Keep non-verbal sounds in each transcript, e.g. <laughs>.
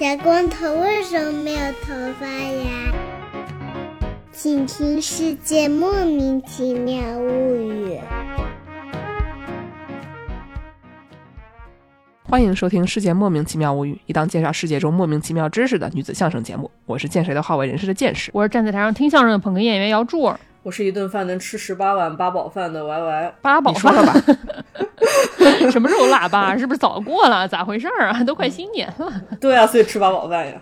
小光头为什么没有头发呀？请听《世界莫名其妙物语》。欢迎收听《世界莫名其妙物语》，一档介绍世界中莫名其妙知识的女子相声节目。我是见谁都好为人师的见识。我是站在台上听相声的捧哏演员姚柱儿。我是一顿饭能吃十八碗八宝饭的 Y Y。八宝你说说吧，<laughs> <laughs> 什么时候腊八？是不是早过了？咋回事儿啊？都快新年了，对啊，所以吃八宝饭呀。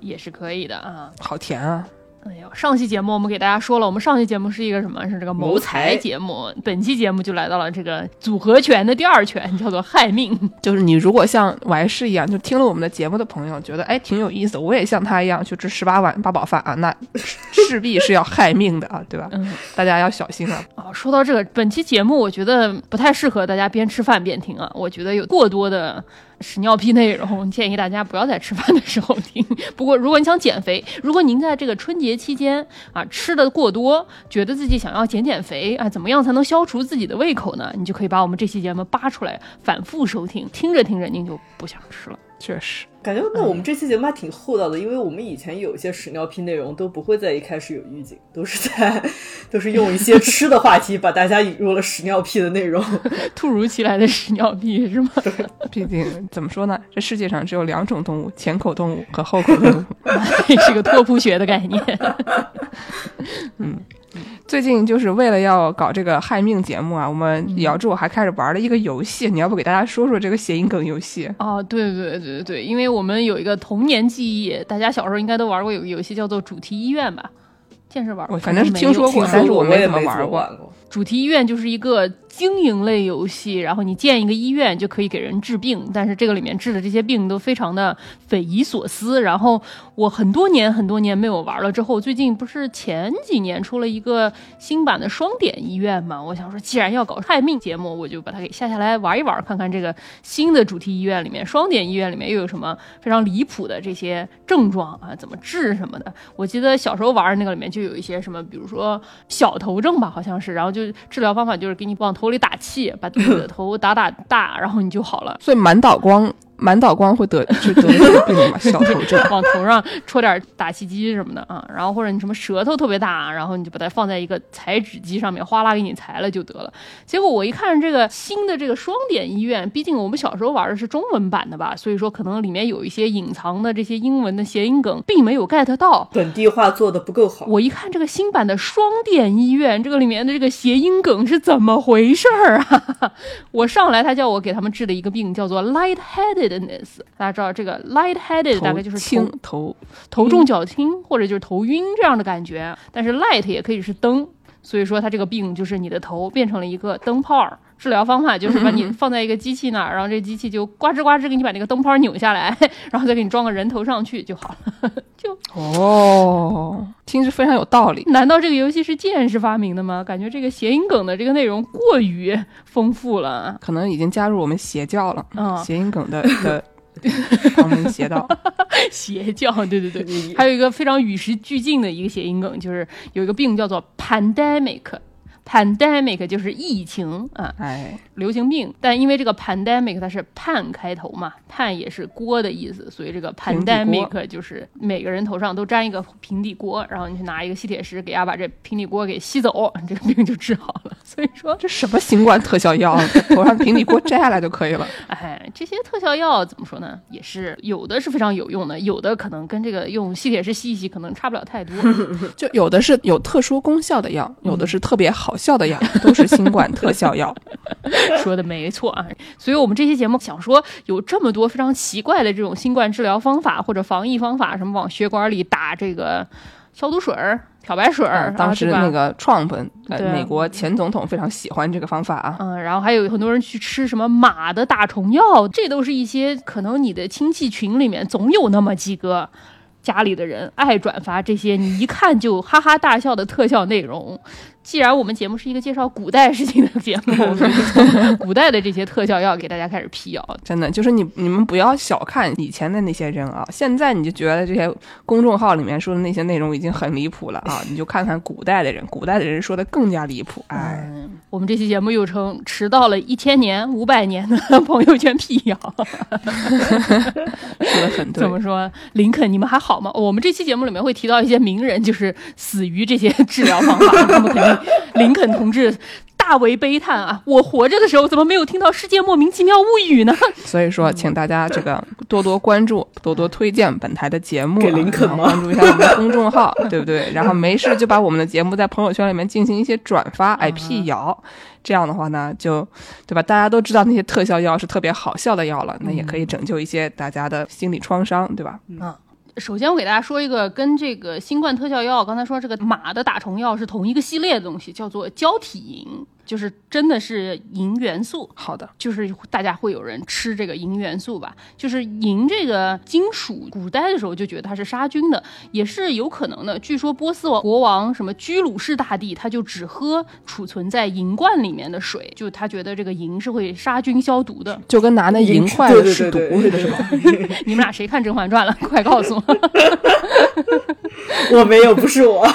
也是可以的啊。好甜啊！哎呦，上期节目我们给大家说了，我们上期节目是一个什么？是这个谋谋财财节目。本期节目就来到了这个组合拳的第二拳，叫做害命。<laughs> 就是你如果像完事一样，就听了我们的节目的朋友，觉得哎挺有意思，我也像他一样去吃十八碗八宝饭啊，那势必是要害命的啊，对吧？嗯，大家要小心啊！啊，说到这个，本期节目我觉得不太适合大家边吃饭边听啊，我觉得有过多的屎尿屁内容，<laughs> 建议大家不要在吃饭的时候听。<laughs> 不过，如果你想减肥，如果您在这个春节期间啊吃的过多，觉得自己想要减减肥啊，怎么样才能消除自己的胃口呢？你就可以把我们这期节目扒出来，反复收听，听着听着您就不想吃了。确实，感觉那我们这期节目还挺厚道的，因为我们以前有一些屎尿屁内容都不会在一开始有预警，都是在都是用一些吃的话题把大家引入了屎尿屁的内容。<laughs> 突如其来的屎尿屁 <laughs> 是吗？毕竟怎么说呢，<laughs> 这世界上只有两种动物：前口动物和后口动物。这是个拓扑学的概念。最近就是为了要搞这个害命节目啊，我们嗯姚柱还开始玩了一个游戏，你要不给大家说说这个谐音梗游戏？哦，对对对对对，因为我们有一个童年记忆，大家小时候应该都玩过有个游戏叫做主题医院吧？见识玩过，我反正是没听说过但是我没怎么玩过。主题医院就是一个经营类游戏，然后你建一个医院就可以给人治病，但是这个里面治的这些病都非常的匪夷所思。然后我很多年很多年没有玩了，之后最近不是前几年出了一个新版的双点医院嘛？我想说，既然要搞害命节目，我就把它给下下来玩一玩，看看这个新的主题医院里面，双点医院里面又有什么非常离谱的这些症状啊，怎么治什么的。我记得小时候玩的那个里面就有一些什么，比如说小头症吧，好像是，然后就就治疗方法就是给你往头里打气，把自己的头打打大，然后你就好了。所以满岛光，满岛光会得 <laughs> 就得这个病嘛，小头症。往头上戳点打气机什么的啊，然后或者你什么舌头特别大，然后你就把它放在一个裁纸机上面，哗啦给你裁了就得了。结果我一看这个新的这个双点医院，毕竟我们小时候玩的是中文版的吧，所以说可能里面有一些隐藏的这些英文的谐音梗，并没有 get 到。本地化做的不够好，我一看这个新版的双点医院，这个里面的这个谐音梗是怎么回事儿啊？我上来他叫我给他们治的一个病叫做 lightheadedness，大家知道这个 lightheaded 大概就是头轻头头重脚轻，或者就是头晕这样的感觉。但是 light 也可以是灯，所以说它这个病就是你的头变成了一个灯泡儿。治疗方法就是把你 <laughs> 放在一个机器那儿，然后这机器就呱吱呱吱给你把那个灯泡扭下来，<laughs> 然后再给你装个人头上去就好了。<laughs> 就哦，听着非常有道理。难道这个游戏是剑士发明的吗？感觉这个谐音梗的这个内容过于丰富了。可能已经加入我们邪教了，嗯谐音梗的的旁门邪道。邪教，对对对，还有一个非常与时俱进的一个谐音梗，就是有一个病叫做 pandemic。Pandemic 就是疫情啊，哎，流行病，但因为这个 pandemic 它是 pan 开头嘛，pan 也是锅的意思，所以这个 pandemic 就是每个人头上都粘一个平底锅，然后你去拿一个吸铁石给它把这平底锅给吸走，这个病就治好了。所以说，这什么新冠特效药啊？头上平底锅摘下来就可以了。<laughs> 哎，这些特效药怎么说呢？也是有的是非常有用的，有的可能跟这个用吸铁石吸一吸可能差不了太多。<laughs> 就有的是有特殊功效的药，有的是特别好笑的药，都是新冠特效药。<laughs> 说的没错啊，所以我们这期节目想说，有这么多非常奇怪的这种新冠治疗方法或者防疫方法，什么往血管里打这个消毒水儿、漂白水当时那个 Trump，呃，美国前总统非常喜欢这个方法啊。嗯，然后还有很多人去吃什么马的打虫药，这都是一些可能你的亲戚群里面总有那么几个家里的人爱转发这些你一看就哈哈大笑的特效内容。既然我们节目是一个介绍古代事情的节目，<laughs> 我们从古代的这些特效药给大家开始辟谣。真的，就是你你们不要小看以前的那些人啊，现在你就觉得这些公众号里面说的那些内容已经很离谱了啊，<laughs> 你就看看古代的人，古代的人说的更加离谱。哎，嗯，我们这期节目又称迟到了一千年、五百年的朋友圈辟谣，<laughs> 说的很对。怎么说？林肯，你们还好吗？我们这期节目里面会提到一些名人，就是死于这些治疗方法，他们肯定 <laughs> 林肯同志。大为悲叹啊！我活着的时候怎么没有听到《世界莫名其妙物语》呢？<laughs> 所以说，请大家这个多多关注，多多推荐本台的节目，给林肯吗？关注一下我们的公众号，对不对？然后没事就把我们的节目在朋友圈里面进行一些转发，哎辟谣。这样的话呢，就对吧？大家都知道那些特效药是特别好笑的药了，那也可以拯救一些大家的心理创伤，对吧？嗯。首先，我给大家说一个跟这个新冠特效药，刚才说这个马的打虫药是同一个系列的东西，叫做胶体银。就是真的是银元素，好的，就是大家会有人吃这个银元素吧？就是银这个金属，古代的时候就觉得它是杀菌的，也是有可能的。据说波斯王国王什么居鲁士大帝，他就只喝储存在银罐里面的水，就他觉得这个银是会杀菌消毒的，就跟拿那银块试毒似的，是吧？你们俩谁看《甄嬛传》了？快告诉我！我没有，不是我。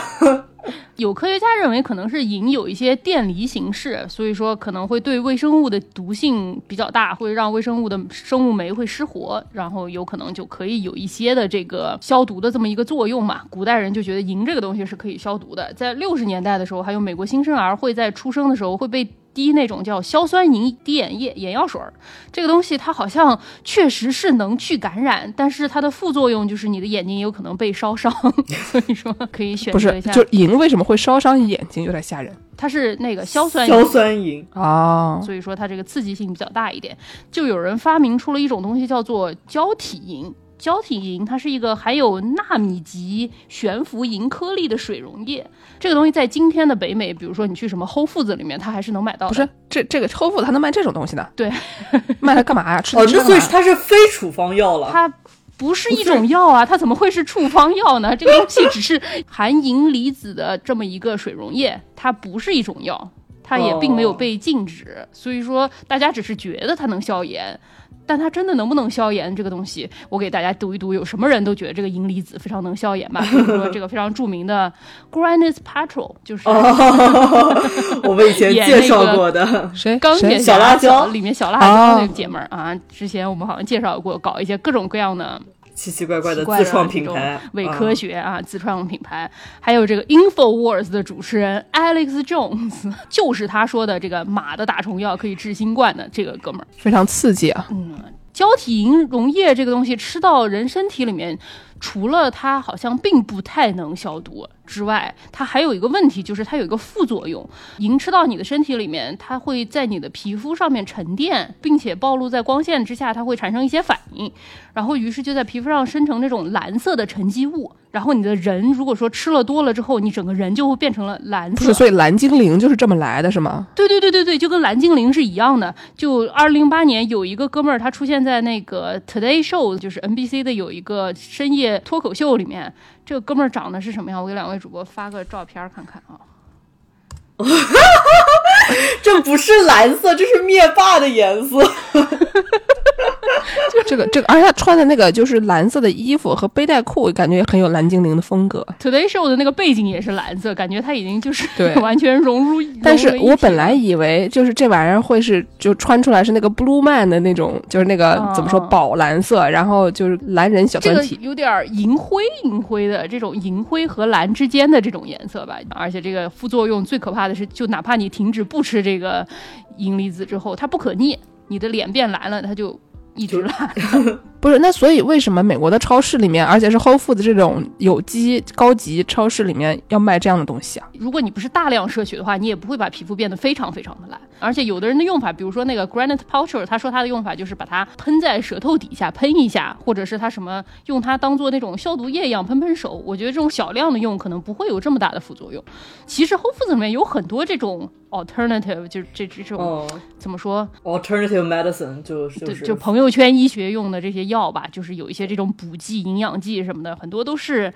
<laughs> 有科学家认为，可能是银有一些电离形式，所以说可能会对微生物的毒性比较大，会让微生物的生物酶会失活，然后有可能就可以有一些的这个消毒的这么一个作用嘛。古代人就觉得银这个东西是可以消毒的。在六十年代的时候，还有美国新生儿会在出生的时候会被。滴那种叫硝酸银滴眼液眼药水儿，这个东西它好像确实是能去感染，但是它的副作用就是你的眼睛有可能被烧伤，<laughs> 所以说可以选择一下。就银为什么会烧伤眼睛，有点吓人。它是那个硝酸硝酸银啊，所以说它这个刺激性比较大一点。就有人发明出了一种东西叫做胶体银。胶体银它是一个含有纳米级悬浮银颗粒的水溶液，这个东西在今天的北美，比如说你去什么 Whole Foods 里面，它还是能买到。不是，这这个 Whole Foods 它能卖这种东西呢？对，卖它干嘛呀？吃哦，那所以它是非处方药了。它不是一种药啊，它怎么会是处方药呢？这个东西只是含银离子的这么一个水溶液，它不是一种药，它也并没有被禁止，所以说大家只是觉得它能消炎。但它真的能不能消炎？这个东西，我给大家读一读。有什么人都觉得这个银离子非常能消炎吧？比如说 <laughs> 这个非常著名的 Gwyneth Paltrow，就是 <laughs> 我们以前介绍过的谁？钢铁小辣椒里面小辣椒那个姐们儿啊。之前我们好像介绍过，搞一些各种各样的。奇奇怪怪的自创品牌，伪科学啊，自创品牌，还有这个 Infowars 的主持人 Alex Jones，<laughs> 就是他说的这个马的打虫药可以治新冠的这个哥们儿，非常刺激啊。嗯，胶体银溶液这个东西吃到人身体里面，除了它好像并不太能消毒。之外，它还有一个问题，就是它有一个副作用。银吃到你的身体里面，它会在你的皮肤上面沉淀，并且暴露在光线之下，它会产生一些反应，然后于是就在皮肤上生成那种蓝色的沉积物。然后你的人如果说吃了多了之后，你整个人就会变成了蓝色。不是，所以蓝精灵就是这么来的，是吗？对对对对对，就跟蓝精灵是一样的。就二零零八年有一个哥们儿，他出现在那个 Today Show，就是 NBC 的有一个深夜脱口秀里面。这个哥们儿长得是什么样？我给两位主播发个照片看看啊。<laughs> 这不是蓝色，这是灭霸的颜色。<laughs> 就 <laughs> 这个这个，而且他穿的那个就是蓝色的衣服和背带裤，感觉也很有蓝精灵的风格。Today Show 的那个背景也是蓝色，感觉他已经就是对 <laughs> 完全融入。但是我本来以为就是这玩意儿会是就穿出来是那个 Blue Man 的那种，就是那个怎么说宝蓝色，然后就是蓝人小团体，有点银灰银灰的这种银灰和蓝之间的这种颜色吧。而且这个副作用最可怕的是，就哪怕你停止不吃这个银离子之后，它不可逆，你的脸变蓝了，它就。一直烂，<laughs> 不是那所以为什么美国的超市里面，而且是 Whole Foods 这种有机高级超市里面要卖这样的东西啊？如果你不是大量摄取的话，你也不会把皮肤变得非常非常的烂。而且有的人的用法，比如说那个 Granite Poucher，他说他的用法就是把它喷在舌头底下喷一下，或者是他什么用它当做那种消毒液一样喷喷手。我觉得这种小量的用可能不会有这么大的副作用。其实 Whole Foods 里面有很多这种 alternative，就是这这种怎么说 alternative medicine 就就就朋友圈医学用的这些药吧，就是有一些这种补剂、营养剂什么的，很多都是。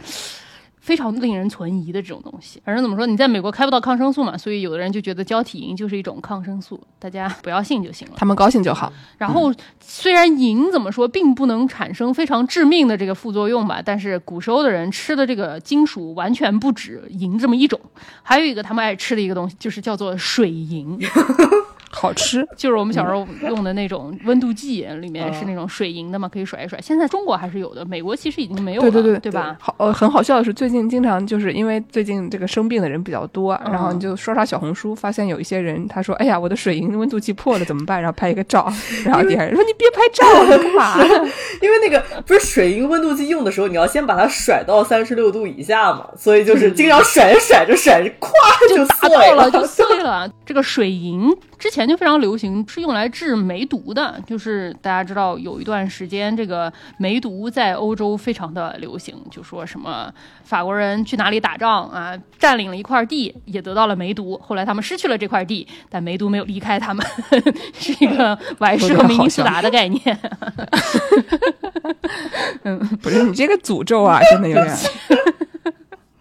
非常令人存疑的这种东西。反正怎么说，你在美国开不到抗生素嘛，所以有的人就觉得胶体银就是一种抗生素，大家不要信就行了。他们高兴就好。然后虽然银怎么说并不能产生非常致命的这个副作用吧，但是古时候的人吃的这个金属完全不止银这么一种，还有一个他们爱吃的一个东西就是叫做水银。<laughs> 好吃，<laughs> 就是我们小时候用的那种温度计，里面是那种水银的嘛，可以甩一甩。现在中国还是有的，美国其实已经没有了，对对对，对吧？好，呃，很好笑的是，最近经常就是因为最近这个生病的人比较多，嗯然后你就刷刷小红书，发现有一些人他说：“哎呀，我的水银温度计破了，怎么办？”然后拍一个照，<laughs> 然后底下人说：“你别拍照，了干嘛？” <laughs> 因为那个不是水银温度计用的时候，你要先把它甩到三十六度以下嘛，所以就是经常甩着甩着甩着，咵就达碎到了，就碎了。这个水银之前就非常流行，是用来治梅毒的。就是大家知道有一段时间，这个梅毒在欧洲非常的流行，就说什么法国人去哪里打仗啊，占领了一块地，也得到了梅毒。后来他们失去了这块地，但梅毒没有离开他们，<laughs> 是一个莱氏和明尼苏达的概念。嗯 <laughs> 不是你这个诅咒啊，真的有点。<laughs>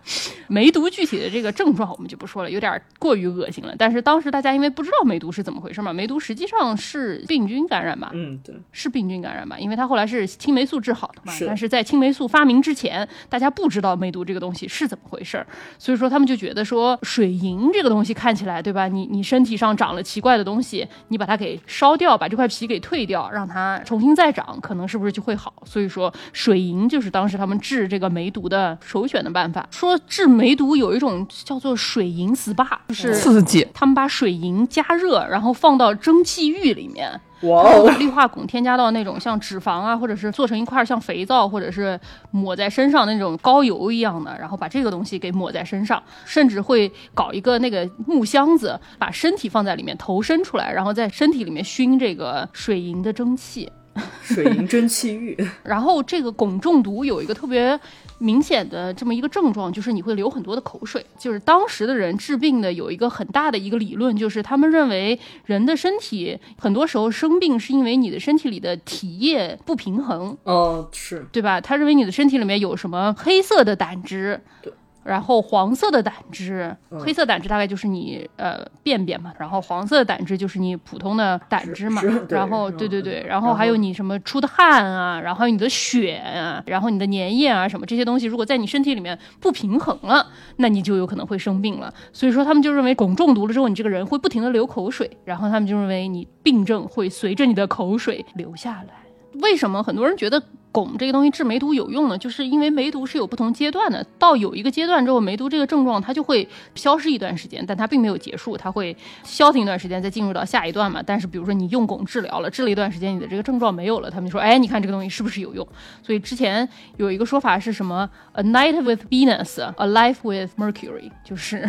<laughs> 梅毒具体的这个症状我们就不说了，有点过于恶心了。但是当时大家因为不知道梅毒是怎么回事嘛，梅毒实际上是病菌感染吧？嗯，对，是病菌感染吧？因为它后来是青霉素治好的嘛。是但是在青霉素发明之前，大家不知道梅毒这个东西是怎么回事儿，所以说他们就觉得说水银这个东西看起来对吧？你你身体上长了奇怪的东西，你把它给烧掉，把这块皮给退掉，让它重新再长，可能是不是就会好？所以说水银就是当时他们治这个梅毒的首选的办法。说治梅毒有一种叫做水银 SPA，就是刺激，他们把水银加热，然后放到蒸汽浴里面，哇哦，氯化汞添加到那种像脂肪啊，或者是做成一块像肥皂，或者是抹在身上那种膏油一样的，然后把这个东西给抹在身上，甚至会搞一个那个木箱子，把身体放在里面，头伸出来，然后在身体里面熏这个水银的蒸汽。水银蒸汽浴，<laughs> 然后这个汞中毒有一个特别明显的这么一个症状，就是你会流很多的口水。就是当时的人治病的有一个很大的一个理论，就是他们认为人的身体很多时候生病是因为你的身体里的体液不平衡，哦，是对吧？他认为你的身体里面有什么黑色的胆汁，对。然后黄色的胆汁，嗯黑色胆汁大概就是你呃便便嘛，然后黄色的胆汁就是你普通的胆汁嘛然后对对对，嗯然后还有你什么出的汗啊，然后还有你的血啊，然后你的粘液啊什么这些东西，如果在你身体里面不平衡了，那你就有可能会生病了。所以说他们就认为汞中毒了之后，你这个人会不停的流口水，然后他们就认为你病症会随着你的口水流下来。为什么很多人觉得汞这个东西治梅毒有用呢？就是因为梅毒是有不同阶段的，到有一个阶段之后，梅毒这个症状它就会消失一段时间，但它并没有结束，它会消停一段时间，再进入到下一段嘛。但是比如说你用汞治疗了，治了一段时间，你的这个症状没有了，他们说，哎，你看这个东西是不是有用？所以之前有一个说法是什么？A night with Venus, a life with Mercury，就是。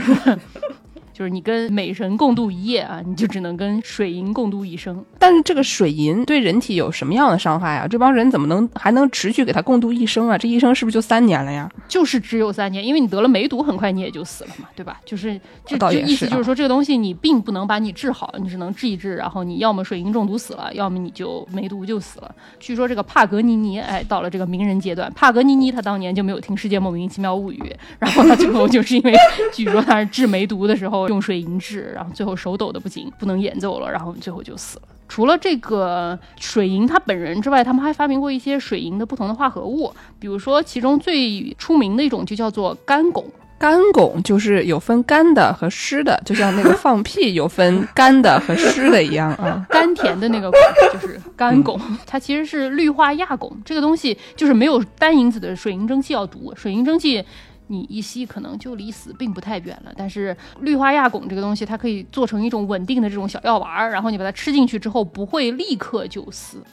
就是你跟美神共度一夜啊，你就只能跟水银共度一生。但是这个水银对人体有什么样的伤害啊？这帮人怎么能还能持续给他共度一生啊？这一生是不是就三年了呀？就是只有三年，因为你得了梅毒，很快你也就死了嘛，对吧？就是这这意思就是说，这个东西你并不能把你治好，你只能治一治，然后你要么水银中毒死了，要么你就梅毒就死了。据说这个帕格尼尼，哎，到了这个名人阶段，帕格尼尼他当年就没有听《世界莫名其妙物语》，然后他最后就是因为 <laughs> 据说他是治梅毒的时候用水银制，然后最后手抖的不行，不能演奏了，然后最后就死了。除了这个水银他本人之外，他们还发明过一些水银的不同的化合物，比如说其中最出名的一种就叫做干汞。干汞就是有分干的和湿的，就像那个放屁有分干的和湿的一样啊。<laughs> 甘甜的那个汞就是干汞，它其实是氯化亚汞。这个东西就是没有单银子的水银蒸汽要毒，水银蒸汽你一吸可能就离死并不太远了。但是氯化亚汞这个东西，它可以做成一种稳定的这种小药丸儿，然后你把它吃进去之后不会立刻就死。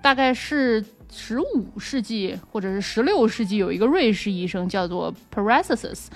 大概是十五世纪或者是十六世纪，有一个瑞士医生叫做 Paracelsus，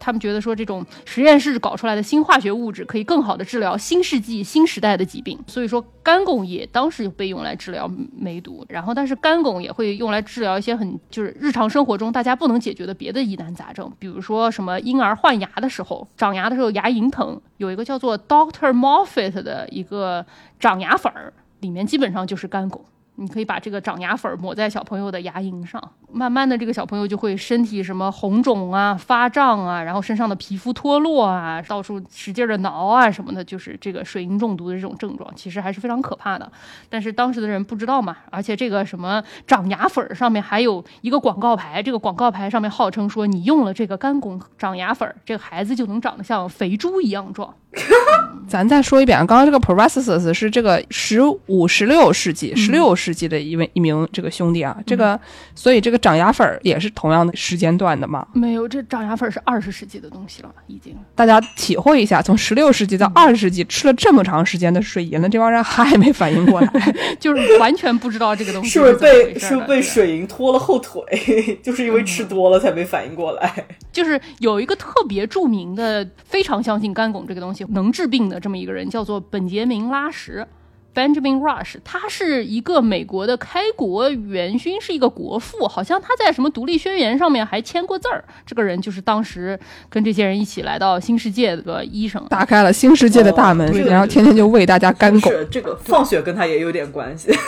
他们觉得说这种实验室搞出来的新化学物质可以更好的治疗新世纪新时代的疾病，所以说干汞也当时被用来治疗梅毒，然后但是干汞也会用来治疗一些很就是日常生活中大家不能解决的别的疑难杂症，比如说什么婴儿换牙的时候长牙的时候牙龈疼，有一个叫做 Doctor Moffat 的一个长牙粉儿，里面基本上就是干汞。你可以把这个长牙粉抹在小朋友的牙龈上，慢慢的这个小朋友就会身体什么红肿啊、发胀啊，然后身上的皮肤脱落啊，到处使劲的挠啊什么的，就是这个水银中毒的这种症状，其实还是非常可怕的。但是当时的人不知道嘛，而且这个什么长牙粉上面还有一个广告牌，这个广告牌上面号称说你用了这个干汞长牙粉，这个孩子就能长得像肥猪一样壮。<laughs> 咱再说一遍啊，刚刚这个 Paracelsus 是这个十五、十六世纪、十六世纪的一位一名这个兄弟啊，这个所以这个长牙粉儿也是同样的时间段的嘛。没有，这长牙粉是二十世纪的东西了，已经。大家体会一下，从十六世纪到二十世纪，吃了这么长时间的水银了，这帮人还没反应过来。<laughs> 就是完全不知道这个东西是 <laughs> 不是被是不是被水银拖了后腿？<laughs> 就是因为吃多了才没反应过来。就是有一个特别著名的、非常相信干汞这个东西能治病的这么一个人，叫做本杰明·拉什 （Benjamin Rush）。他是一个美国的开国元勋，是一个国父，好像他在什么独立宣言上面还签过字儿。这个人就是当时跟这些人一起来到新世界的医生。打开了新世界的大门，哦然后天天就喂大家干狗。这个放血跟他也有点关系。<laughs> <laughs>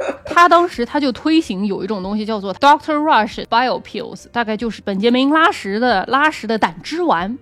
<laughs> 他当时他就推行有一种东西叫做 Doctor Rush Bio Pills，大概就是本杰明拉什的拉什的胆汁丸。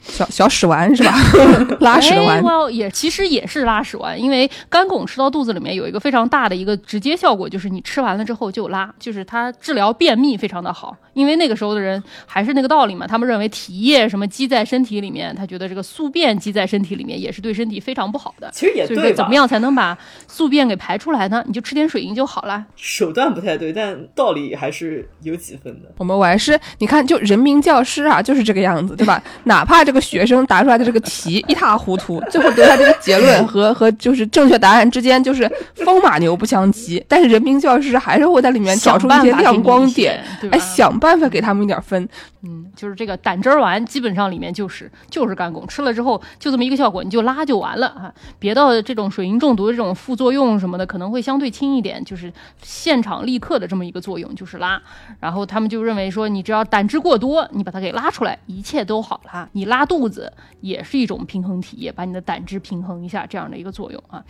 小小屎丸是吧？<laughs> 拉屎丸。well，也其实也是拉屎丸，因为干汞吃到肚子里面有一个非常大的一个直接效果，就是你吃完了之后就拉，就是它治疗便秘非常的好。因为那个时候的人还是那个道理嘛，他们认为体液什么积在身体里面，他觉得这个宿便积在身体里面也是对身体非常不好的。其实也所以对怎么样才能把宿便给排出来呢？你就吃点水银就好了。手段不太对，但道理还是有几分的。我们我还是你看，就人民教师啊，就是这个样子，对吧？<laughs> 哪怕这个学生答出来的这个题一塌糊涂，最后得出来这个结论 <laughs> 和和就是正确答案之间就是风马牛不相及，但是人民教师还是会在里面找出一些亮光点，对哎，想办法给他们一点分。嗯，就是这个胆汁儿丸，基本上里面就是就是干汞，吃了之后就这么一个效果，你就拉就完了啊。别的这种水银中毒的这种副作用什么的，可能会相对轻一点，就是现场立刻的这么一个作用，就是拉。然后他们就认为说，你只要胆汁过多，你把它给拉出来，一切都好了。你拉肚子也是一种平衡体液，把你的胆汁平衡一下，这样的一个作用啊。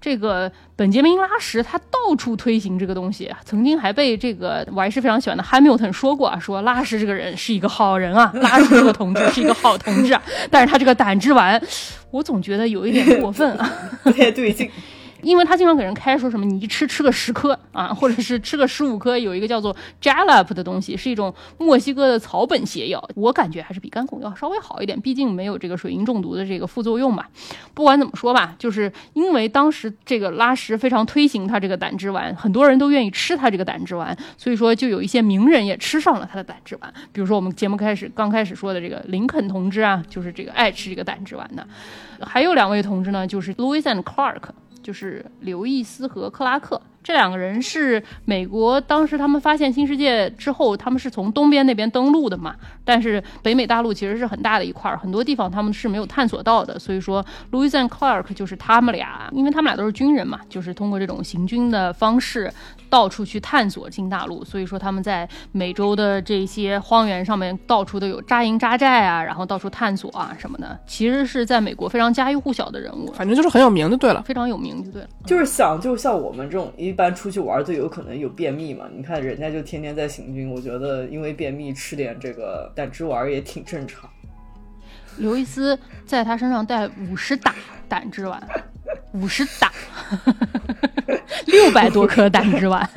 这个本杰明拉什他到处推行这个东西，曾经还被这个我还是非常喜欢的汉密尔顿说过啊，说拉什这个人是一个好人啊，拉什这个同志是一个好同志啊，但是他这个胆汁丸，我总觉得有一点过分啊。<laughs> 不太对劲。因为他经常给人开说什么你一吃吃个十颗啊，<laughs> 或者是吃个十五颗，有一个叫做 Jalap 的东西，是一种墨西哥的草本泻药，我感觉还是比干汞要稍微好一点，毕竟没有这个水银中毒的这个副作用嘛。不管怎么说吧，就是因为当时这个拉什非常推行他这个胆汁丸，很多人都愿意吃他这个胆汁丸，所以说就有一些名人也吃上了他的胆汁丸，比如说我们节目开始刚开始说的这个林肯同志啊，就是这个爱吃这个胆汁丸的，还有两位同志呢，就是 Louis and Clark。就是刘易斯和克拉克。这两个人是美国当时他们发现新世界之后，他们是从东边那边登陆的嘛，但是北美大陆其实是很大的一块儿，很多地方他们是没有探索到的，所以说 Louis and Clark 就是他们俩，因为他们俩都是军人嘛，就是通过这种行军的方式到处去探索新大陆，所以说他们在美洲的这些荒原上面到处都有扎营扎寨啊，然后到处探索啊什么的，其实是在美国非常家喻户晓的人物，反正就是很有名就对了。非常有名就对了。就是想，就像我们这种一般出去玩就有可能有便秘嘛。你看人家就天天在行军，我觉得因为便秘吃点这个胆汁丸也挺正常。刘易斯在他身上带五十打胆汁丸，五十打，<laughs> 六百多颗胆汁丸。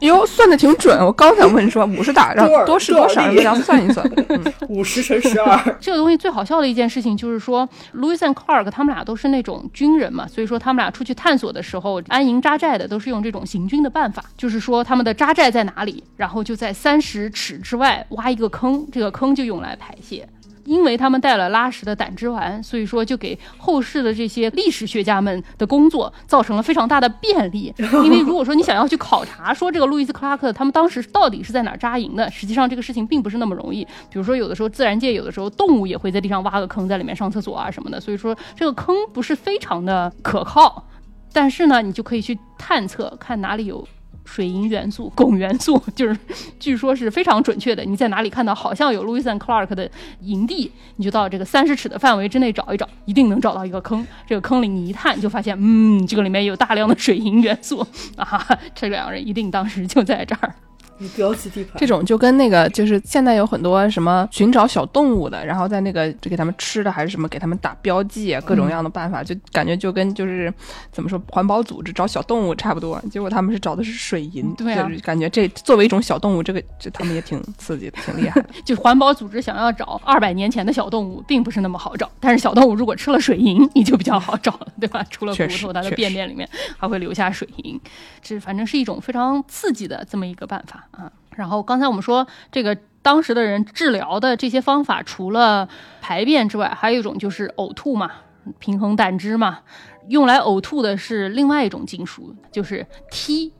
哟，算的挺准。我刚想问说五十打，让多少多是多少，多少粒让大家算一算。<laughs> 嗯，五十乘十二，<laughs> 这个东西最好笑的一件事情就是说，Louis and Clark 他们俩都是那种军人嘛，所以说他们俩出去探索的时候，安营扎寨的都是用这种行军的办法，就是说他们的扎寨在哪里，然后就在三十尺之外挖一个坑，这个坑就用来排泄。因为他们带了拉什的胆汁丸，所以说就给后世的这些历史学家们的工作造成了非常大的便利。因为如果说你想要去考察说这个路易斯·克拉克他们当时到底是在哪儿扎营的，实际上这个事情并不是那么容易。比如说有的时候自然界有的时候动物也会在地上挖个坑，在里面上厕所啊什么的，所以说这个坑不是非常的可靠。但是呢，你就可以去探测看哪里有。水银元素、汞元素，<laughs> 就是据说是非常准确的。你在哪里看到好像有 Lewis and Clark 的营地，你就到这个三十尺的范围之内找一找，一定能找到一个坑。这个坑里你一探就发现，嗯，这个里面有大量的水银元素 <laughs> 啊，这两个人一定当时就在这儿。你标记地盘，这种就跟那个就是现在有很多什么寻找小动物的，然后在那个就给他们吃的还是什么给他们打标记啊，各种各样的办法，就感觉就跟就是怎么说环保组织找小动物差不多。结果他们是找的是水银，对啊就是感觉这作为一种小动物，这个这他们也挺刺激的，挺厉害的。<laughs> 就环保组织想要找二百年前的小动物，并不是那么好找。但是小动物如果吃了水银，你就比较好找了，对吧？除了骨头，它的便便里面还会留下水银，这反正是一种非常刺激的这么一个办法啊。然后刚才我们说这个。当时的人治疗的这些方法，除了排便之外，还有一种就是呕吐嘛，平衡胆汁嘛。用来呕吐的是另外一种金属，就是锑。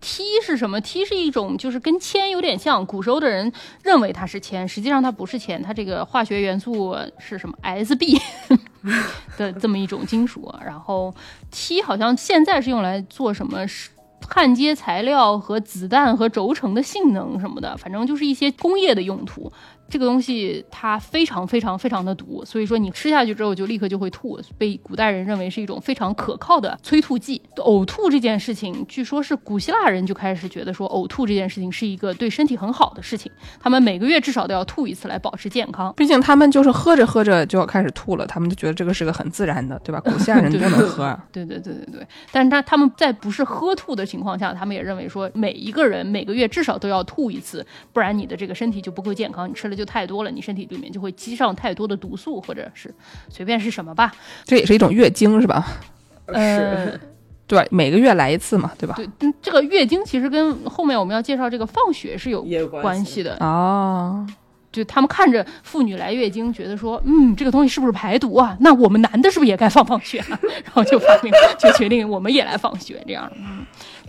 锑是什么？锑是一种就是跟铅有点像，古时候的人认为它是铅，实际上它不是铅，它这个化学元素是什么 Sb <laughs> 的这么一种金属。然后锑好像现在是用来做什么焊接材料和子弹和轴承的性能什么的，反正就是一些工业的用途。这个东西它非常非常非常的毒，所以说你吃下去之后就立刻就会吐，被古代人认为是一种非常可靠的催吐剂。呕吐这件事情，据说是古希腊人就开始觉得说呕吐这件事情是一个对身体很好的事情，他们每个月至少都要吐一次来保持健康。毕竟他们就是喝着喝着就要开始吐了，他们就觉得这个是个很自然的，对吧？古希腊人都能喝啊。对对对对对，但是他他们在不是喝吐的情况下，他们也认为说每一个人每个月至少都要吐一次，不然你的这个身体就不够健康，你吃了就太多了，你身体里面就会积上太多的毒素，或者是随便是什么吧。这也是一种月经是吧？<laughs> 呃是，<laughs> 对，每个月来一次嘛，对吧？对，嗯，这个月经其实跟后面我们要介绍这个放血是有关关系的。哦，就他们看着妇女来月经，觉得说，嗯，这个东西是不是排毒啊？那我们男的是不是也该放放血啊？<laughs> 然后就发明，就决定我们也来放血，这样。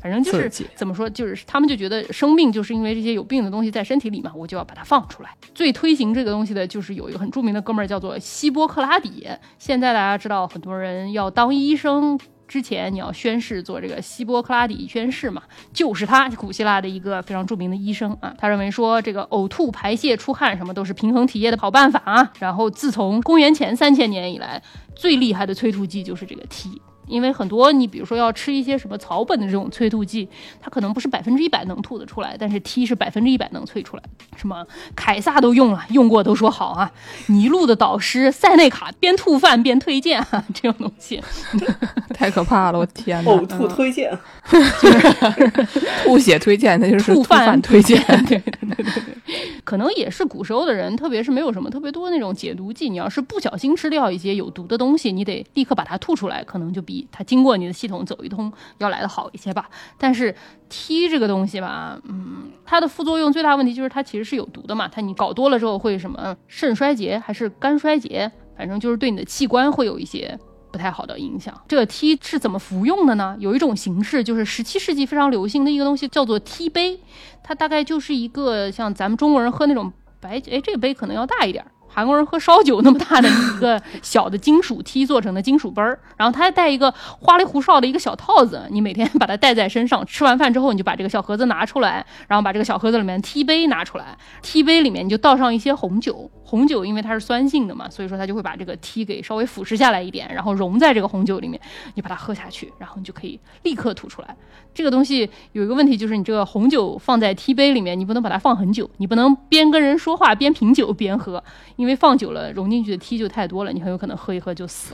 嗯，反正就是怎么说，就是他们就觉得生病就是因为这些有病的东西在身体里嘛，我就要把它放出来。最推行这个东西的就是有一个很著名的哥们儿叫做希波克拉底。现在大家知道，很多人要当医生。之前你要宣誓做这个希波克拉底宣誓嘛，就是他，古希腊的一个非常著名的医生啊。他认为说这个呕吐、排泄、出汗什么都是平衡体液的好办法啊。然后自从公元前三千年以来，最厉害的催吐剂就是这个 T。因为很多你比如说要吃一些什么草本的这种催吐剂，它可能不是百分之一百能吐得出来，但是 T 是百分之一百能催出来。什么凯撒都用了，用过都说好啊。尼禄的导师塞内卡边吐饭边推荐啊，<laughs> 这种东西。<laughs> 太可怕了，我天哪！呕吐推荐，<laughs> 吐血推荐，那就是吐饭饭推荐。对对对对对，可能也是古时候的人，特别是没有什么特别多那种解毒剂，你要是不小心吃掉一些有毒的东西，你得立刻把它吐出来，可能就比它经过你的系统走一通要来的好一些吧。但是 T 这个东西吧，嗯，它的副作用最大问题就是它其实是有毒的嘛，它你搞多了之后会什么肾衰竭还是肝衰竭，反正就是对你的器官会有一些。不太好的影响。这个 T 是怎么服用的呢？有一种形式，就是十七世纪非常流行的一个东西，叫做 T 杯。它大概就是一个像咱们中国人喝那种白，哎，这个杯可能要大一点。韩国人喝烧酒那么大的一个小的金属梯做成的金属杯儿，然后它还带一个花里胡哨的一个小套子，你每天把它带在身上。吃完饭之后，你就把这个小盒子拿出来，然后把这个小盒子里面梯杯拿出来，梯杯里面你就倒上一些红酒。红酒因为它是酸性的嘛，所以说它就会把这个梯给稍微腐蚀下来一点，然后溶在这个红酒里面，你把它喝下去，然后你就可以立刻吐出来。这个东西有一个问题，就是你这个红酒放在梯杯里面，你不能把它放很久，你不能边跟人说话边品酒边喝，为放久了融进去的 T 就太多了，你很有可能喝一喝就死。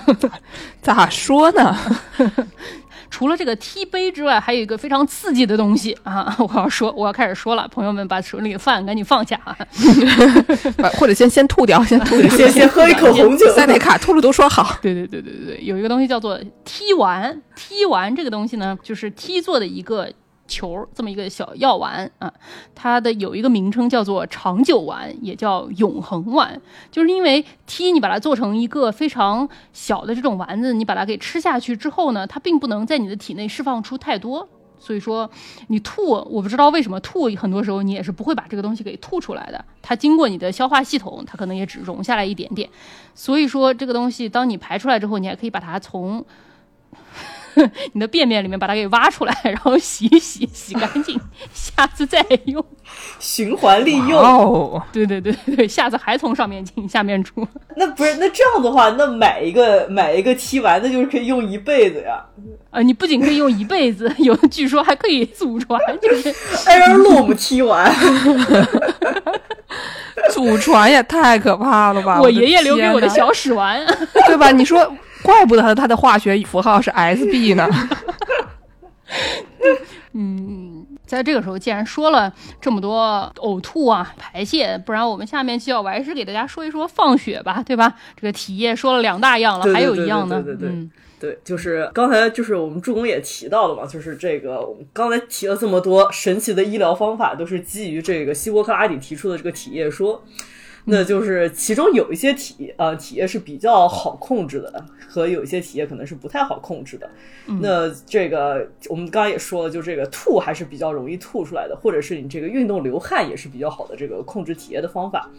<laughs> 咋说呢？<laughs> 除了这个 T 杯之外，还有一个非常刺激的东西啊！我要说，我要开始说了，朋友们把手里的饭赶紧放下啊！<laughs> 把或者先先吐掉，先吐掉，先先喝一口红酒。塞内卡吐了都说好。对对对对对对，有一个东西叫做 T 丸，，T 丸这个东西呢，就是 T 做的一个。球这么一个小药丸啊，它的有一个名称叫做长久丸，也叫永恒丸，就是因为 T 你把它做成一个非常小的这种丸子，你把它给吃下去之后呢，它并不能在你的体内释放出太多。所以说，你吐，我不知道为什么吐，很多时候你也是不会把这个东西给吐出来的。它经过你的消化系统，它可能也只溶下来一点点。所以说，这个东西当你排出来之后，你还可以把它从 <laughs> 你的便便里面把它给挖出来，然后洗一洗，洗干净，下次再用。循环利用。哦，对对对对，下次还从上面进下面出。那不是那这样的话，那买一个买一个踢完，那就是可以用一辈子呀。呃，你不仅可以用一辈子，有据说还可以祖传，就是哎 Heirloom 踢完 <laughs> <laughs> 祖传也太可怕了吧！我爷爷留给我的小屎丸。对吧？你说，怪不得它它的化学符号是 SB 呢。<laughs> 嗯在这个时候，既然说了这么多呕吐啊、排泄，不然我们下面就要我还是给大家说一说放血吧，对吧？这个体液说了两大样了，还有一样呢，对对对对嗯，对，就是刚才就是我们助攻也提到了嘛，就是这个我们刚才提了这么多神奇的医疗方法，都是基于这个希波克拉底提出的这个体液说。那就是其中有一些体呃体液是比较好控制的，和有一些体液可能是不太好控制的。那这个我们刚刚也说了，就这个吐还是比较容易吐出来的，或者是你这个运动流汗也是比较好的这个控制体液的方法。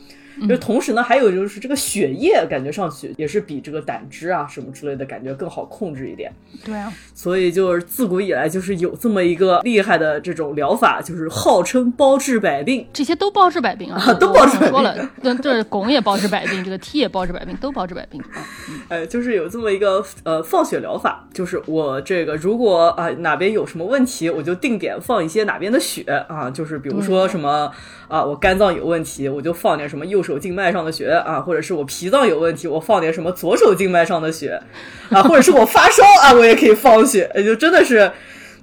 就同时呢，还有就是这个血液感觉上去也是比这个胆汁啊什么之类的感觉更好控制一点。对啊，所以就是自古以来就是有这么一个厉害的这种疗法，就是号称包治百病。这些都包治百病啊，啊都包治百病说了，这这汞也包治百病，这个 T 也包治百病，都包治百病啊。<laughs> 哎，就是有这么一个呃放血疗法，就是我这个如果啊、哪边有什么问题，我就定点放一些哪边的血啊，就是比如说什么啊我肝脏有问题，我就放点什么右手静脉上的血啊，或者是我脾脏有问题，我放点什么左手静脉上的血啊，或者是我发烧啊，我也可以放血，也就真的是。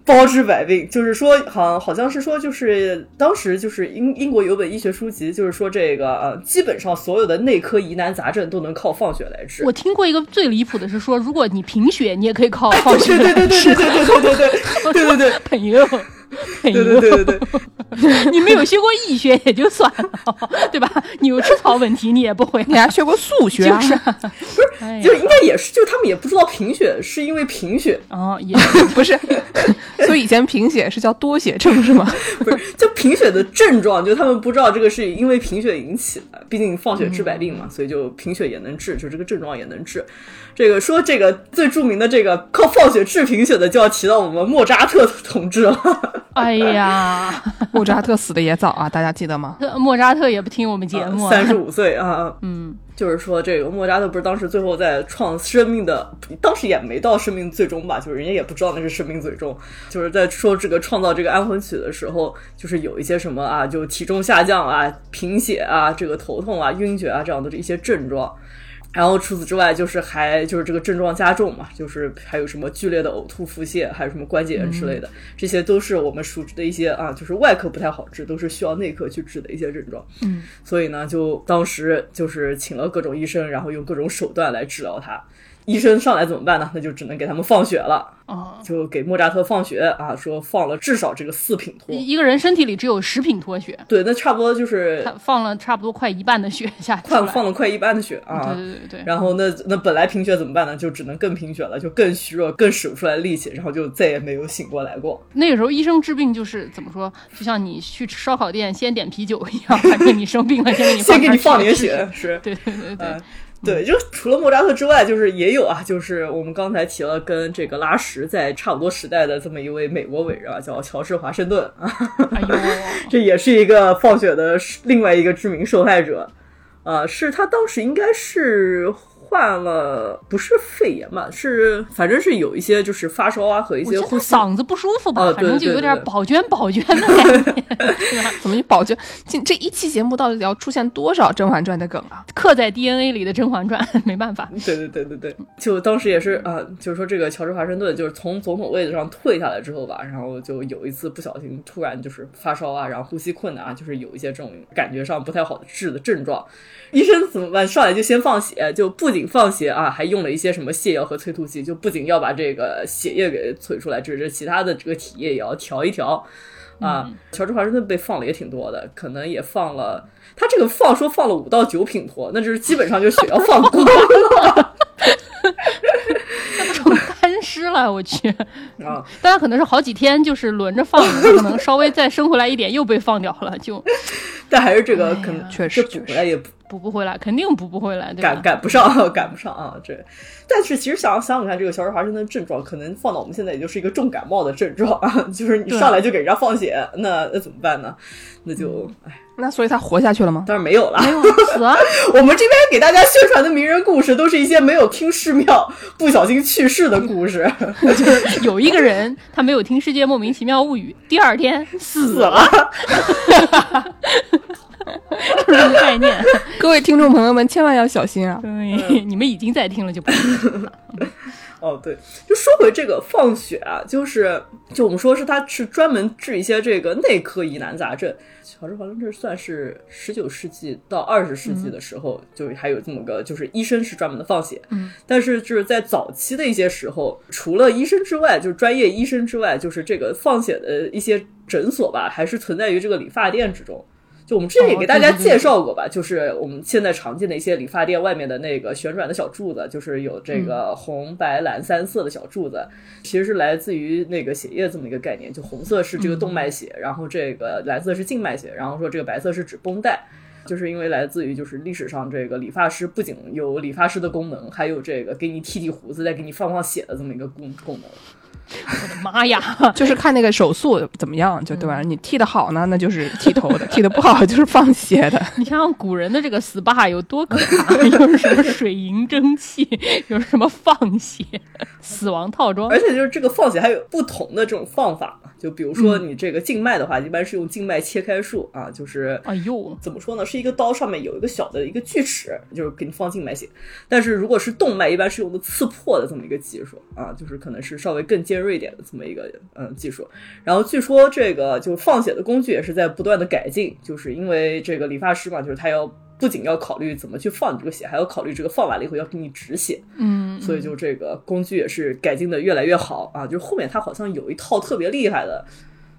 包治百病，就是说，好像，好像是说，就是当时就是英英国有本医学书籍，就是说这个呃，基本上所有的内科疑难杂症都能靠放血来治。我听过一个最离谱的是说，如果你贫血，你也可以靠放血对对对对对对对对对对对对对朋友，朋 <laughs> 对，对对对对，<laughs> 你没有学过医学也就算了，对吧？你有吃草问题你也不会，你还学过数学、啊？就是，就应该也是，就他们也不知道贫血是因为贫血，哦，也 <laughs> 不是，所以以前贫血是叫多血症是吗？不是就贫血的症状，就他们不知道这个是因为贫血引起的。毕竟放血治百病嘛，所以就贫血也能治，就这个症状也能治。这个说这个最著名的这个靠放血治贫血的，就要提到我们莫扎特同志了。哎呀，<laughs> 莫扎特死的也早啊，大家记得吗？<laughs> 莫扎特也不听我们节目、啊，三十五岁啊，<laughs> 嗯，就是说这个莫扎特不是当时最后在创生命的，当时也没到生命最终吧，就是人家也不知道那是生命最终，就是在说这个创造这个安魂曲的时候，就是有一些什么啊，就体重下降啊、贫血啊、这个头痛啊、晕厥啊这样的这一些症状。然后除此之外，就是还就是这个症状加重嘛，就是还有什么剧烈的呕吐、腹泻，还有什么关节炎之类的，这些都是我们熟知的一些啊，就是外科不太好治，都是需要内科去治的一些症状。嗯，所以呢，就当时就是请了各种医生，然后用各种手段来治疗他。医生上来怎么办呢？那就只能给他们放血了，哦，就给莫扎特放血啊，说放了至少这个四品脱。一个人身体里只有十品脱血，对，那差不多就是他放了差不多快一半的血下去放了，放了快一半的血啊。对对对对，然后那那本来贫血怎么办呢？就只能更贫血了，就更虚弱，更使不出来力气，然后就再也没有醒过来过。那个时候医生治病就是怎么说，就像你去吃烧烤店先点啤酒一样，反正你生病了先给你先给你放点血血，，<laughs> 是。对对对对呃，对，就除了莫扎特之外，就是也有啊，就是我们刚才提了跟这个拉什在差不多时代的这么一位美国伟人啊，叫乔治华盛顿啊，哎呦，<laughs> 这也是一个放血的另外一个知名受害者，啊，是他当时应该是患了不是肺炎吧，是反正是有一些就是发烧啊和一些呼吸嗓子不舒服吧，哦反正就有点宝娟宝娟的感觉？<laughs> 怎么一保证？这这一期节目到底要出现多少《甄嬛传》的梗啊？刻在 DNA 里的《甄嬛传》，<laughs> 没办法。对对对对对，就当时也是啊、就是说这个乔治华盛顿就是从总统位子上退下来之后吧，然后就有一次不小心突然就是发烧啊，然后呼吸困难啊，就是有一些这种感觉上不太好的治的症状。医生怎么办？上来就先放血，就不仅放血啊，还用了一些什么泻药和催吐剂，就不仅要把这个血液给催出来，就是其他的这个体液也要调一调。啊，乔治华盛顿被放了也挺多的，可能也放了。他这个放说放了五到九品脱，那就是基本上就血要放光了成 <laughs> 干尸了，我去！<laughs> 啊。<laughs> 大家可能是好几天就是轮着放，可能稍微再升回来一点又被放掉了，就 <laughs> 但还是这个可能确实这补回来也不补不回来，肯定补不回来，对？赶赶不上，赶不上啊！这，但是其实想想想看，这个小儿麻疹的症状，可能放到我们现在也就是一个重感冒的症状啊，就是你上来就给人家放血，那那怎么办呢？那就唉，那所以他活下去了吗？当然没有了。没有死了，<laughs> 我们这边给大家宣传的名人故事，都是一些没有听世庙 <laughs> 不小心去世的故事。<laughs> 就是有一个人他没有听《世界莫名其妙物语》，第二天死了，是这个概念。各位听众朋友们，千万要小心啊！对，你们已经在听了就不听了。哦，对，就说回这个放血啊，就是就我们说是他是专门治一些这个内科疑难杂症。小儿麻疹这算是十九世纪到二十世纪的时候，就还有这么个，就是医生是专门的放血。嗯，但是就是在早期的一些时候，除了医生之外，就是专业医生之外，就是这个放血的一些诊所吧，还是存在于这个理发店之中。就我们之前也给大家介绍过吧，就是我们现在常见的一些理发店外面的那个旋转的小柱子，就是有这个红、白、蓝三色的小柱子，其实是来自于那个血液这么一个概念。就红色是这个动脉血，然后这个蓝色是静脉血，然后说这个白色是指绷带。就是因为来自于就是历史上这个理发师不仅有理发师的功能，还有这个给你剃剃胡子再给你放放血的这么一个功功能。我的妈呀！<laughs> 就是看那个手速怎么样，就对吧？你剃的好呢，那就是剃头的；剃的不好 <laughs> 就是放血的。你想想古人的这个 SPA 有多可怕，<laughs> 又是什么水银蒸汽，又是什么放血、死亡套装而，且就是这个放血还有不同的这种放法嘛，就比如说你这个静脉的话，一般是用静脉切开术啊，就是哎呦，怎么说呢，是一个刀上面有一个小的一个锯齿，就是给你放静脉血。但是如果是动脉，一般是用的刺破的这么一个技术啊，就是可能是稍微更尖锐一点的这么一个嗯技术。然后据说这个就放血的工具也是在不断的改进，就是因为这个理发师嘛，就是他要。不仅要考虑怎么去放你这个血，还要考虑这个放完了以后要给你止血，嗯，所以就这个工具也是改进的越来越好啊。就是后面他好像有一套特别厉害的，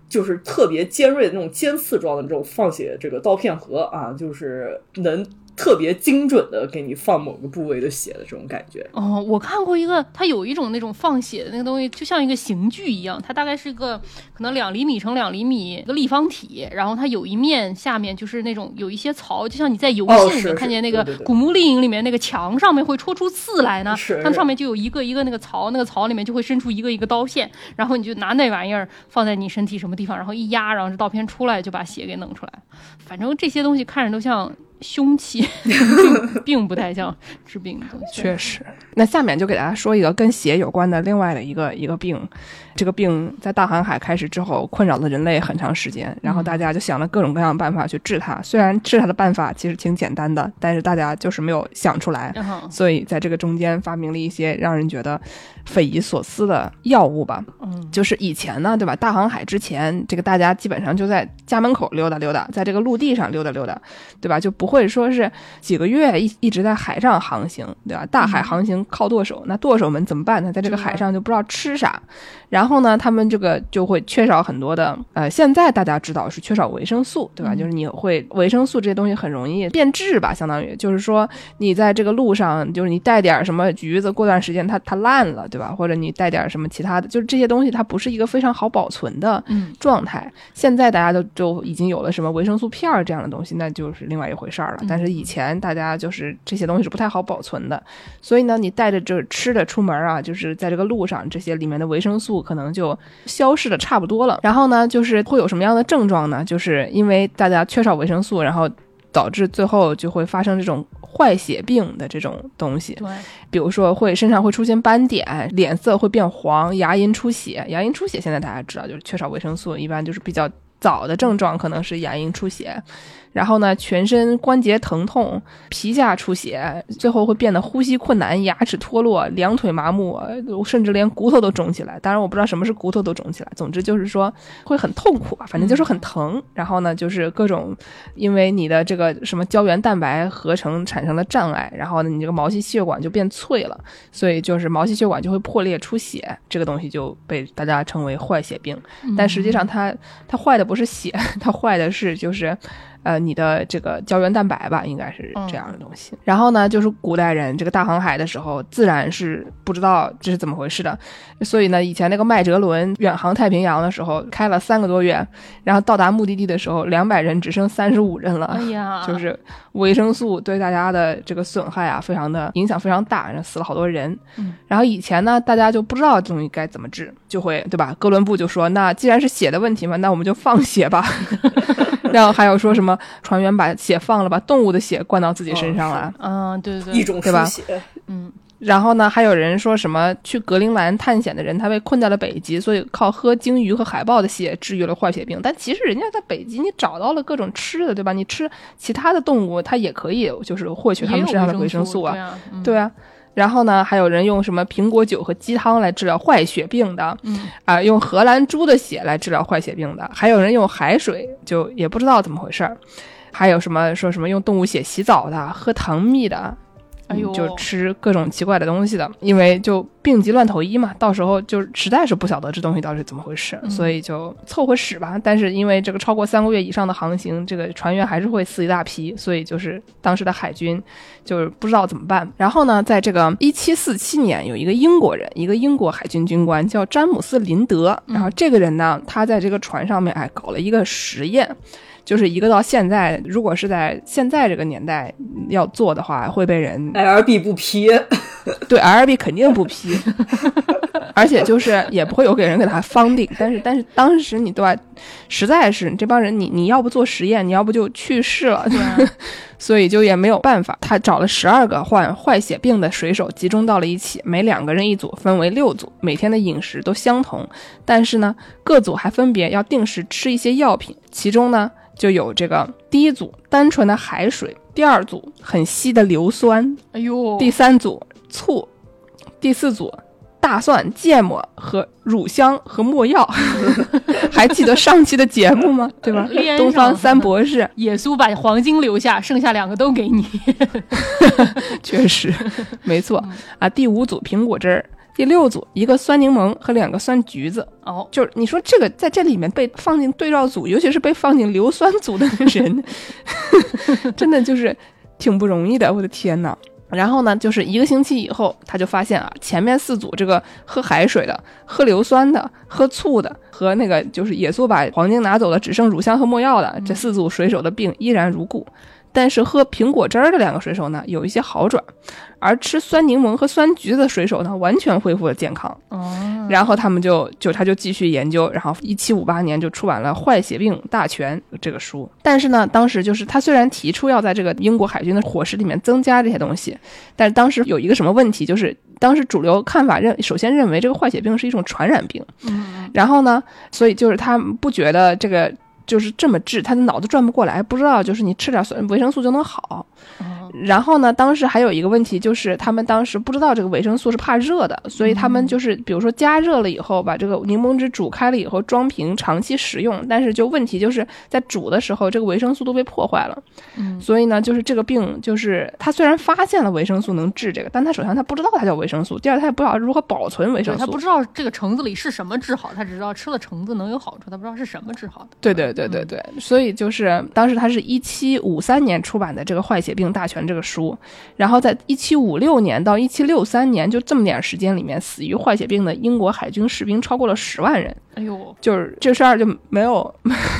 就是特别尖锐的那种尖刺状的这种放血这个刀片盒啊，就是能特别精准的给你放某个部位的血的这种感觉。哦，我看过一个，它有一种那种放血的那个东西，就像一个刑具一样，它大概是一个可能两厘米乘两厘米一个立方体，然后它有一面下面就是那种有一些槽，就像你在游戏里面看见那个《古墓丽影》里面那个墙上面会戳出刺来呢，是它上面就有一个一个那个槽，那个槽里面就会伸出一个一个刀片，然后你就拿那玩意儿放在你身体什么地方，然后一压，然后这刀片出来就把血给弄出来。反正这些东西看着都像凶器，<laughs> 并不太像治病的东西。确实，那下面就给大家说一个跟血有关的另外的一个一个病。这个病在大航海开始之后，困扰了人类很长时间，然后大家就想了各种各样的办法去治它。虽然治它的办法其实挺简单的，但是大家就是没有想出来。嗯所以在这个中间发明了一些让人觉得匪夷所思的药物吧。嗯，就是以前呢，对吧？大航海之前，这个大家基本上就在家门口溜达溜达，在这个陆地上溜达溜达，对吧？就不会说是几个月一一直在海上航行，对吧？大海航行靠舵手，那舵手们怎么办呢？在这个海上就不知道吃啥，然后呢，他们这个就会缺少很多的，呃，现在大家知道是缺少维生素，对吧？就是你会维生素这些东西很容易变质吧，相当于就是说你在这个路上，就是你带点什么橘子，过段时间它它烂了，对吧？或者你带点什么其他的，就是这些东西它不是一个非常好保存的嗯状态。现在大家都就已经有了什么维生素片儿这样的东西，那就是另外一回事儿了。但是以前大家就是这些东西是不太好保存的，所以呢，你带着这吃的出门啊，就是在这个路上，这些里面的维生素可能就消失的差不多了。然后呢，就是会有什么样的症状呢？就是因为大家缺少维生素，然后导致最后就会发生这种坏血病的这种东西。对，比如说会身上会出现斑点，脸色会变黄，牙龈出血。牙龈出血现在大家知道就是缺少维生素，一般就是比较早的症状可能是牙龈出血。然后呢，全身关节疼痛、皮下出血，最后会变得呼吸困难、牙齿脱落、两腿麻木，呃甚至连骨头都肿起来。当然，我不知道什么是骨头都肿起来。总之就是说会很痛苦吧，反正就是很疼。然后呢，就是各种因为你的这个什么胶原蛋白合成产生了障碍，然后呢，你这个毛细血管就变脆了，所以就是毛细血管就会破裂出血，这个东西就被大家称为坏血病。但实际上它它坏的不是血，它坏的是就是。呃你的这个胶原蛋白吧，应该是这样的东西。然后呢，就是古代人这个大航海的时候，自然是不知道这是怎么回事的，所以呢，以前那个麦哲伦远航太平洋的时候，开了三个多月，然后到达目的地的时候，两百人只剩三十五人了。哎呀，<laughs> 就是维生素对大家的这个损害啊，非常的影响非常大，然后死了好多人。嗯，然后以前呢，大家就不知道这东西该怎么治，就会对吧？哥伦布就说，那既然是血的问题嘛，那我们就放血吧。<laughs> 然后还有说什么船员把血放了，把动物的血灌到自己身上了。嗯，对对对，一种对吧，嗯，然后呢，还有人说什么去格陵兰探险的人，他被困在了北极，所以靠喝鲸鱼和海豹的血治愈了坏血病。但其实人家在北极，你找到了各种吃的，对吧？你吃其他的动物，它也可以就是获取它们身上的维维生素啊。对啊，嗯对啊。然后呢，还有人用什么苹果酒和鸡汤来治疗坏血病的，嗯啊、用荷兰猪的血来治疗坏血病的，还有人用海水，就也不知道怎么回事儿。还有什么说什么用动物血洗澡的，喝糖蜜的，哎呦嗯就吃各种奇怪的东西的，因为就病急乱投医嘛，到时候就实在是不晓得这东西到底是怎么回事，嗯所以就凑合使吧。但是因为这个超过三个月以上的航行，这个船员还是会死一大批，所以就是当时的海军就是不知道怎么办。然后呢，在这个一七四七年，有一个英国人，一个英国海军军官叫詹姆斯林德，然后这个人呢，他在这个船上面哎搞了一个实验。就是一个到现在，如果是在现在这个年代嗯要做的话，会被人 LB 不批，<laughs> 对 LB 肯定不批，<laughs> 而且就是也不会有给人给他方定。但是但是当时你对吧，实在是这帮人你你要不做实验，你要不就去世了，对啊 <laughs> 所以就也没有办法。他找了十二个患坏血病的水手集中到了一起，每两个人一组，分为六组，每天的饮食都相同，但是呢，各组还分别要定时吃一些药品，其中呢就有这个第一组单纯的海水，第二组很稀的硫酸，哎呦，第三组醋，第四组大蒜、芥末和乳香和墨药。<laughs> 还记得上期的节目吗？<laughs> 对吧？东方三博士耶稣把黄金留下，剩下两个都给你。<laughs> 确实没错啊。第五组苹果汁儿，第六组一个酸柠檬和两个酸橘子。哦，就是你说这个在这里面被放进对照组，尤其是被放进硫酸组的人，真的就是挺不容易的。我的天呐！然后呢，就是一个星期以后，他就发现啊，前面四组这个喝海水的、喝硫酸的、喝醋的和那个就是野猪把黄金拿走了，只剩乳香和没药的这四组水手的病依然如故。但是喝苹果汁儿的两个水手呢，有一些好转，而吃酸柠檬和酸橘子的水手呢，完全恢复了健康。哦，然后他们就就他就继续研究，然后一七五八年就出版了《坏血病大全》这个书。但是呢，当时就是他虽然提出要在这个英国海军的伙食里面增加这些东西，但是当时有一个什么问题，就是当时主流看法认首先认为这个坏血病是一种传染病，嗯，然后呢，所以就是他不觉得这个。就是这么治，他的脑子转不过来，不知道就是你吃点酸维生素就能好。哦然后呢，当时还有一个问题，就是他们当时不知道这个维生素是怕热的，所以他们就是比如说加热了以后，把这个柠檬汁煮开了以后装瓶长期食用，但是就问题就是在煮的时候，这个维生素都被破坏了。嗯所以呢，就是这个病，就是他虽然发现了维生素能治这个，但他首先他不知道它叫维生素，第二他也不知道如何保存维生素。他不知道这个橙子里是什么治好，他只知道吃了橙子能有好处，他不知道是什么治好的。对对对对对，所以就是当时他是一七五三年出版的这个《坏血病大全》这个书，然后在一七五六年到一七六三年就这么点时间里面，死于坏血病的英国海军士兵超过了十万人，哎呦，就是这事儿就没有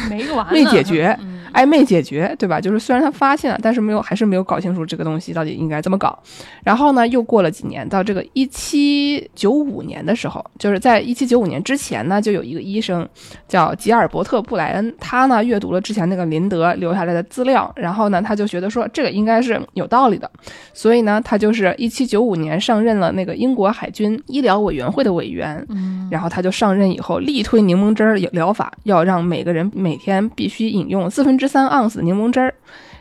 没完了，没解决嗯哎没解决，对吧？就是虽然他发现了，但是没有还是没有搞清楚这个东西到底应该怎么搞。然后呢，又过了几年，到这个一七九五年的时候，就是在一七九五年之前呢，就有一个医生叫吉尔伯特·布莱恩，他呢阅读了之前那个林德留下来的资料，然后呢，他就觉得说这个应该是有道理的，所以呢，他就是一七九五年上任了那个英国海军医疗委员会的委员，嗯，然后他就上任以后力推柠檬汁儿疗法，要让每个人每天必须饮用四分之三盎司柠檬汁儿。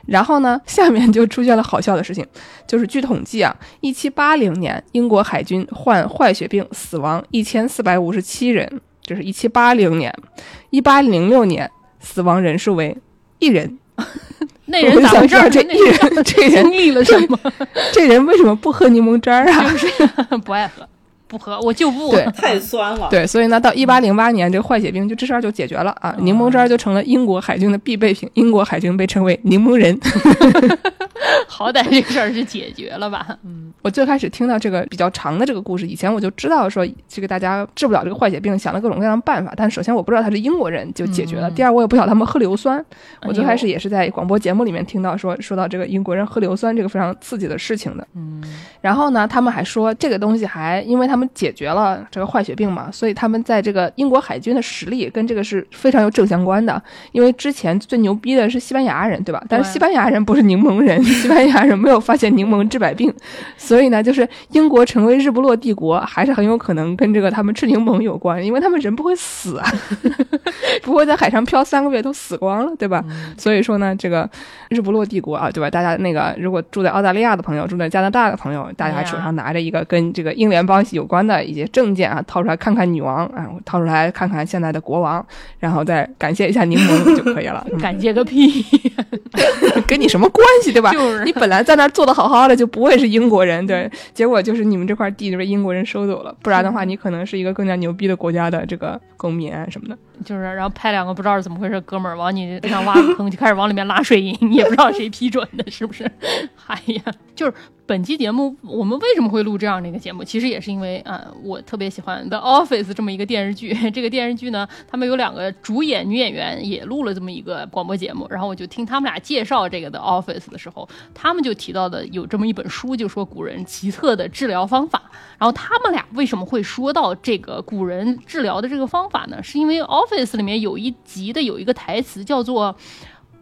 然后呢，下面就出现了好笑的事情，就是据统计啊，一七八零年英国海军患坏血病死亡一千四百五十七人，这是一七八零年，一八零六年死亡人数为一人。<laughs> 那人想知道这那一人这人经历了什么？<laughs> 这人为什么不喝柠檬汁儿啊？<laughs> 就是不爱喝。不喝，我就不。对 <laughs> 太酸了。对，所以呢，到一八零八年，这个坏血病就这事儿就解决了啊，柠檬汁儿就成了英国海军的必备品，英国海军被称为柠檬人。<laughs> 好歹这个事儿是解决了吧？嗯，我最开始听到这个比较长的这个故事，以前我就知道说这个大家治不了这个坏血病，想了各种各样的办法。但首先我不知道他是英国人就解决了，第二我也不晓得他们喝硫酸。我最开始也是在广播节目里面听到说说到这个英国人喝硫酸这个非常刺激的事情的。嗯，然后呢，他们还说这个东西还因为他们解决了这个坏血病嘛，所以他们在这个英国海军的实力跟这个是非常有正相关的。因为之前最牛逼的是西班牙人，对吧？但是西班牙人不是柠檬人，<laughs> 西班牙人没有发现柠檬治百病，所以呢，就是英国成为日不落帝国，还是很有可能跟这个他们吃柠檬有关，因为他们人不会死啊，<laughs> 不会在海上漂三个月都死光了，对吧？所以说呢，这个日不落帝国啊，对吧？大家那个如果住在澳大利亚的朋友，住在加拿大的朋友，大家手上拿着一个跟这个英联邦有关的一些证件啊，掏出来看看女王啊，掏出来看看现在的国王，然后再感谢一下柠檬 <laughs> 就可以了。感谢个屁，<laughs> 跟你什么关系，对吧？<laughs> 就是你本来在那儿做的好好的，就不会是英国人，对。结果就是你们这块地就被英国人收走了，不然的话，你可能是一个更加牛逼的国家的这个公民啊什么的。就是然后派两个不知道是怎么回事哥们儿往你身上挖个坑，就开始往里面拉水银，你也不知道谁批准的，是不是？哎呀，就是本期节目我们为什么会录这样的一个节目，其实也是因为啊、我特别喜欢《The Office》这么一个电视剧。<laughs> 这个电视剧呢，他们有两个主演女演员也录了这么一个广播节目，然后我就听他们俩介绍这个《The Office》的时候，他们就提到的有这么一本书，就说古人奇特的治疗方法。然后他们俩为什么会说到这个古人治疗的这个方法呢？是因为《Office》里面有一集的有一个台词叫做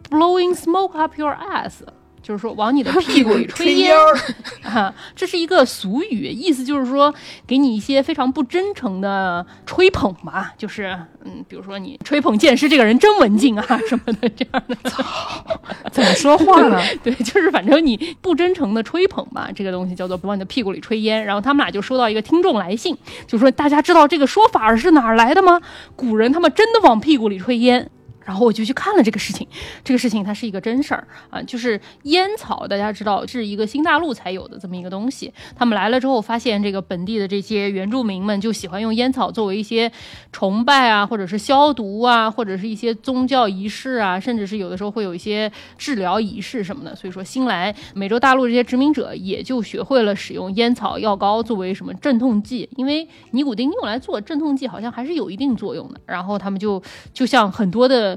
“blowing smoke up your ass”。就是说往你的屁股里吹烟 <laughs> 啊，这是一个俗语，意思就是说给你一些非常不真诚的吹捧吧，就是嗯，比如说你吹捧剑师这个人真文静啊什么的这样的。<laughs> 怎么说话呢？<laughs> 对，就是反正你不真诚的吹捧吧，这个东西叫做往你的屁股里吹烟。然后他们俩就收到一个听众来信，就说大家知道这个说法是哪儿来的吗？古人他们真的往屁股里吹烟。然后我就去看了这个事情，这个事情它是一个真事儿啊，就是烟草，大家知道是一个新大陆才有的这么一个东西。他们来了之后，发现这个本地的这些原住民们就喜欢用烟草作为一些崇拜啊，或者是消毒啊，或者是一些宗教仪式啊，甚至是有的时候会有一些治疗仪式什么的。所以说，新来美洲大陆这些殖民者也就学会了使用烟草药膏作为什么镇痛剂，因为尼古丁用来做镇痛剂好像还是有一定作用的。然后他们就就像很多的。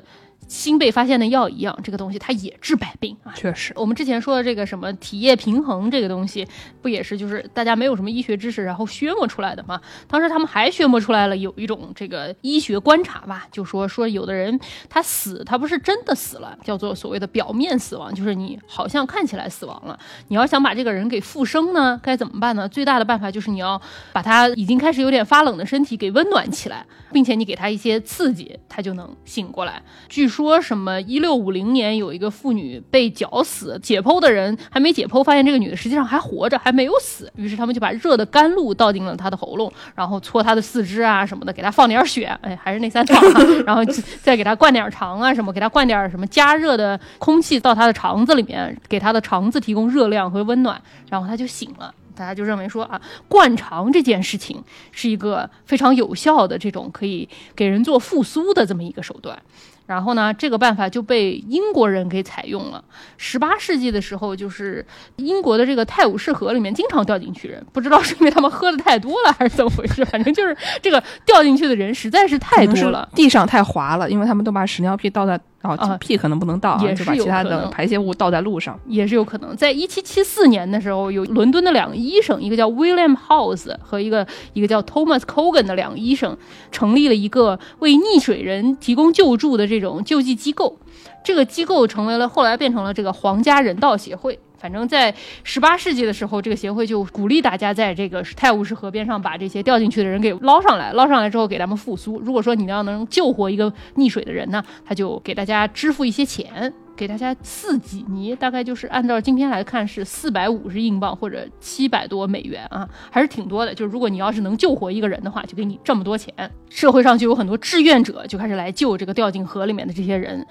新被发现的药一样，这个东西它也治百病啊。确实，我们之前说的这个什么体液平衡这个东西，不也是就是大家没有什么医学知识，然后宣摸出来的吗？当时他们还宣摸出来了有一种这个医学观察吧，就说说有的人他死，他不是真的死了，叫做所谓的表面死亡，就是你好像看起来死亡了。你要想把这个人给复生呢，该怎么办呢？最大的办法就是你要把他已经开始有点发冷的身体给温暖起来，并且你给他一些刺激，他就能醒过来。据说什么一六五零年有一个妇女被绞死，解剖的人还没解剖，发现这个女的实际上还活着，还没有死。于是他们就把热的甘露倒进了她的喉咙，然后搓她的四肢啊什么的，给她放点血，哎，还是那三套、啊，<laughs> 然后再给她灌点肠啊什么，给她灌点什么加热的空气到她的肠子里面，给她的肠子提供热量和温暖，然后她就醒了。大家就认为说啊，灌肠这件事情是一个非常有效的这种可以给人做复苏的这么一个手段。然后呢，这个办法就被英国人给采用了。十八世纪的时候，就是英国的这个泰晤士河里面经常掉进去人，不知道是因为他们喝的太多了还是怎么回事，<laughs> 反正就是这个掉进去的人实在是太多了，地上太滑了，因为他们都把屎尿屁倒在。哦，啊屁可能不能倒、啊，也就是把其他的排泄物倒在路上。也是有可能。在一七七四年的时候，有伦敦的两个医生，一个叫 William House 和一个一个叫 Thomas Cogan 的两个医生，成立了一个为溺水人提供救助的这种救济机构。这个机构成为了后来变成了这个皇家人道协会。反正，在十八世纪的时候，这个协会就鼓励大家在这个泰晤士河边上把这些掉进去的人给捞上来，捞上来之后给他们复苏。如果说你要能救活一个溺水的人呢，他就给大家支付一些钱。给大家四几尼，大概就是按照今天来看是四百五十英镑或者七百多美元啊，还是挺多的。就是如果你要是能救活一个人的话，就给你这么多钱。社会上就有很多志愿者就开始来救这个掉进河里面的这些人，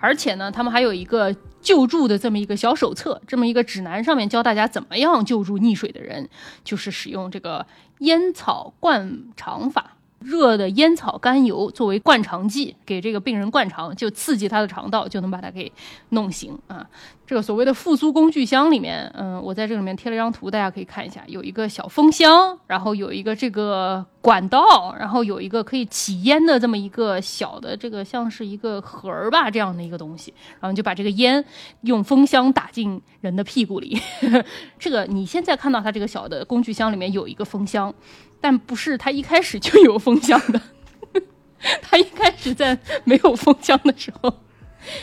而且呢，他们还有一个救助的这么一个小手册，这么一个指南，上面教大家怎么样救助溺水的人，就是使用这个烟草灌肠法。热的烟草甘油作为灌肠剂，给这个病人灌肠，就刺激他的肠道，就能把它给弄醒啊。这个所谓的复苏工具箱里面，嗯，我在这里面贴了一张图，大家可以看一下，有一个小风箱，然后有一个这个管道，然后有一个可以起烟的这么一个小的这个像是一个盒儿吧这样的一个东西，然后就把这个烟用风箱打进人的屁股里。<laughs> 这个你现在看到它这个小的工具箱里面有一个风箱。但不是他一开始就有风向的，<laughs> 他一开始在没有风向的时候，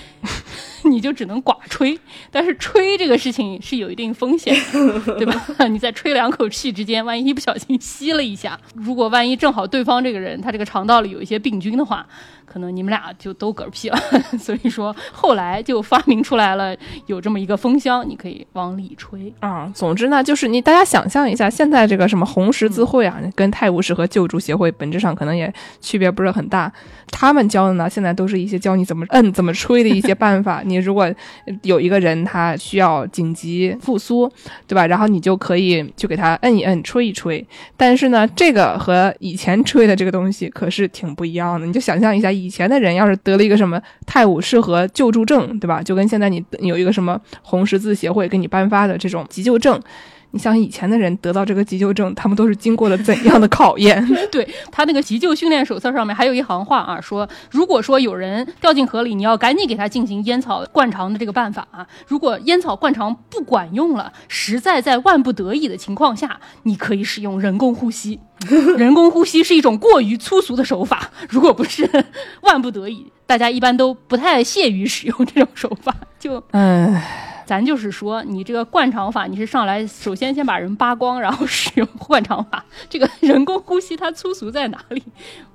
<laughs> 你就只能寡吹。但是吹这个事情是有一定风险的，<laughs> 对吧？你在吹两口气之间，万一一不小心吸了一下，如果万一正好对方这个人他这个肠道里有一些病菌的话。可能你们俩就都嗝屁了，<laughs> 所以说后来就发明出来了有这么一个风箱，你可以往里吹啊。总之呢，就是你大家想象一下，现在这个什么红十字会啊，跟泰晤士河救助协会本质上可能也区别不是很大。他们教的呢，现在都是一些教你怎么摁、怎么吹的一些办法。你如果有一个人他需要紧急复苏，对吧？然后你就可以去给他摁一摁、吹一吹。但是呢，这个和以前吹的这个东西可是挺不一样的。你就想象一下。以前的人要是得了一个什么泰晤士河救助证，对吧？就跟现在你有一个什么红十字协会给你颁发的这种急救证。你像以前的人得到这个急救证，他们都是经过了怎样的考验？<laughs> 对他那个急救训练手册上面还有一行话啊，说如果说有人掉进河里，你要赶紧给他进行烟草灌肠的这个办法啊。如果烟草灌肠不管用了，实在在万不得已的情况下，你可以使用人工呼吸。<laughs> 人工呼吸是一种过于粗俗的手法，如果不是万不得已，大家一般都不太屑于使用这种手法。就嗯。咱就是说，你这个灌肠法，你是上来首先先把人扒光，然后使用灌肠法。这个人工呼吸它粗俗在哪里？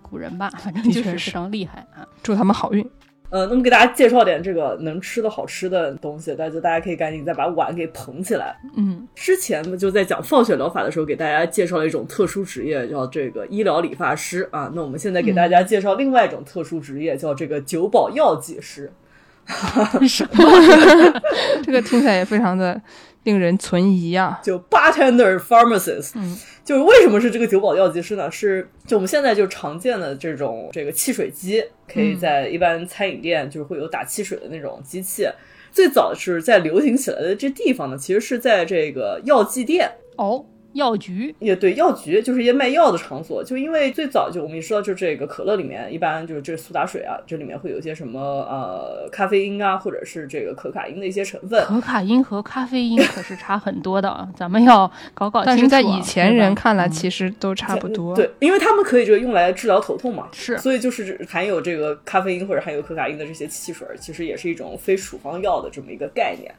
古人吧，<laughs> 反正就是非常厉害啊！祝他们好运。呃，那么给大家介绍点这个能吃的好吃的东西，大家大家可以赶紧再把碗给捧起来。嗯，之前呢就在讲放血疗法的时候，给大家介绍了一种特殊职业，叫这个医疗理发师啊。那我们现在给大家介绍另外一种特殊职业，叫这个酒保药剂师。什么？<laughs> 这个听起来也非常的令人存疑啊！就 bartender pharmacist，嗯，就是为什么是这个酒保药剂师呢？是就我们现在就常见的这种这个汽水机，可以在一般餐饮店就是会有打汽水的那种机器。最早是在流行起来的这地方呢，其实是在这个药剂店哦。药局也对，药局就是一些卖药的场所。就因为最早就我们也知道，就这个可乐里面一般就是这苏打水啊，这里面会有一些什么呃咖啡因啊，或者是这个可卡因的一些成分。可卡因和咖啡因可是差很多的，咱们要搞搞清楚。但是在以前人看来，其实都差不多。对，因为他们可以这个用来治疗头痛嘛。是，所以就是含有这个咖啡因或者含有可卡因的这些汽水，其实也是一种非处方药的这么一个概念。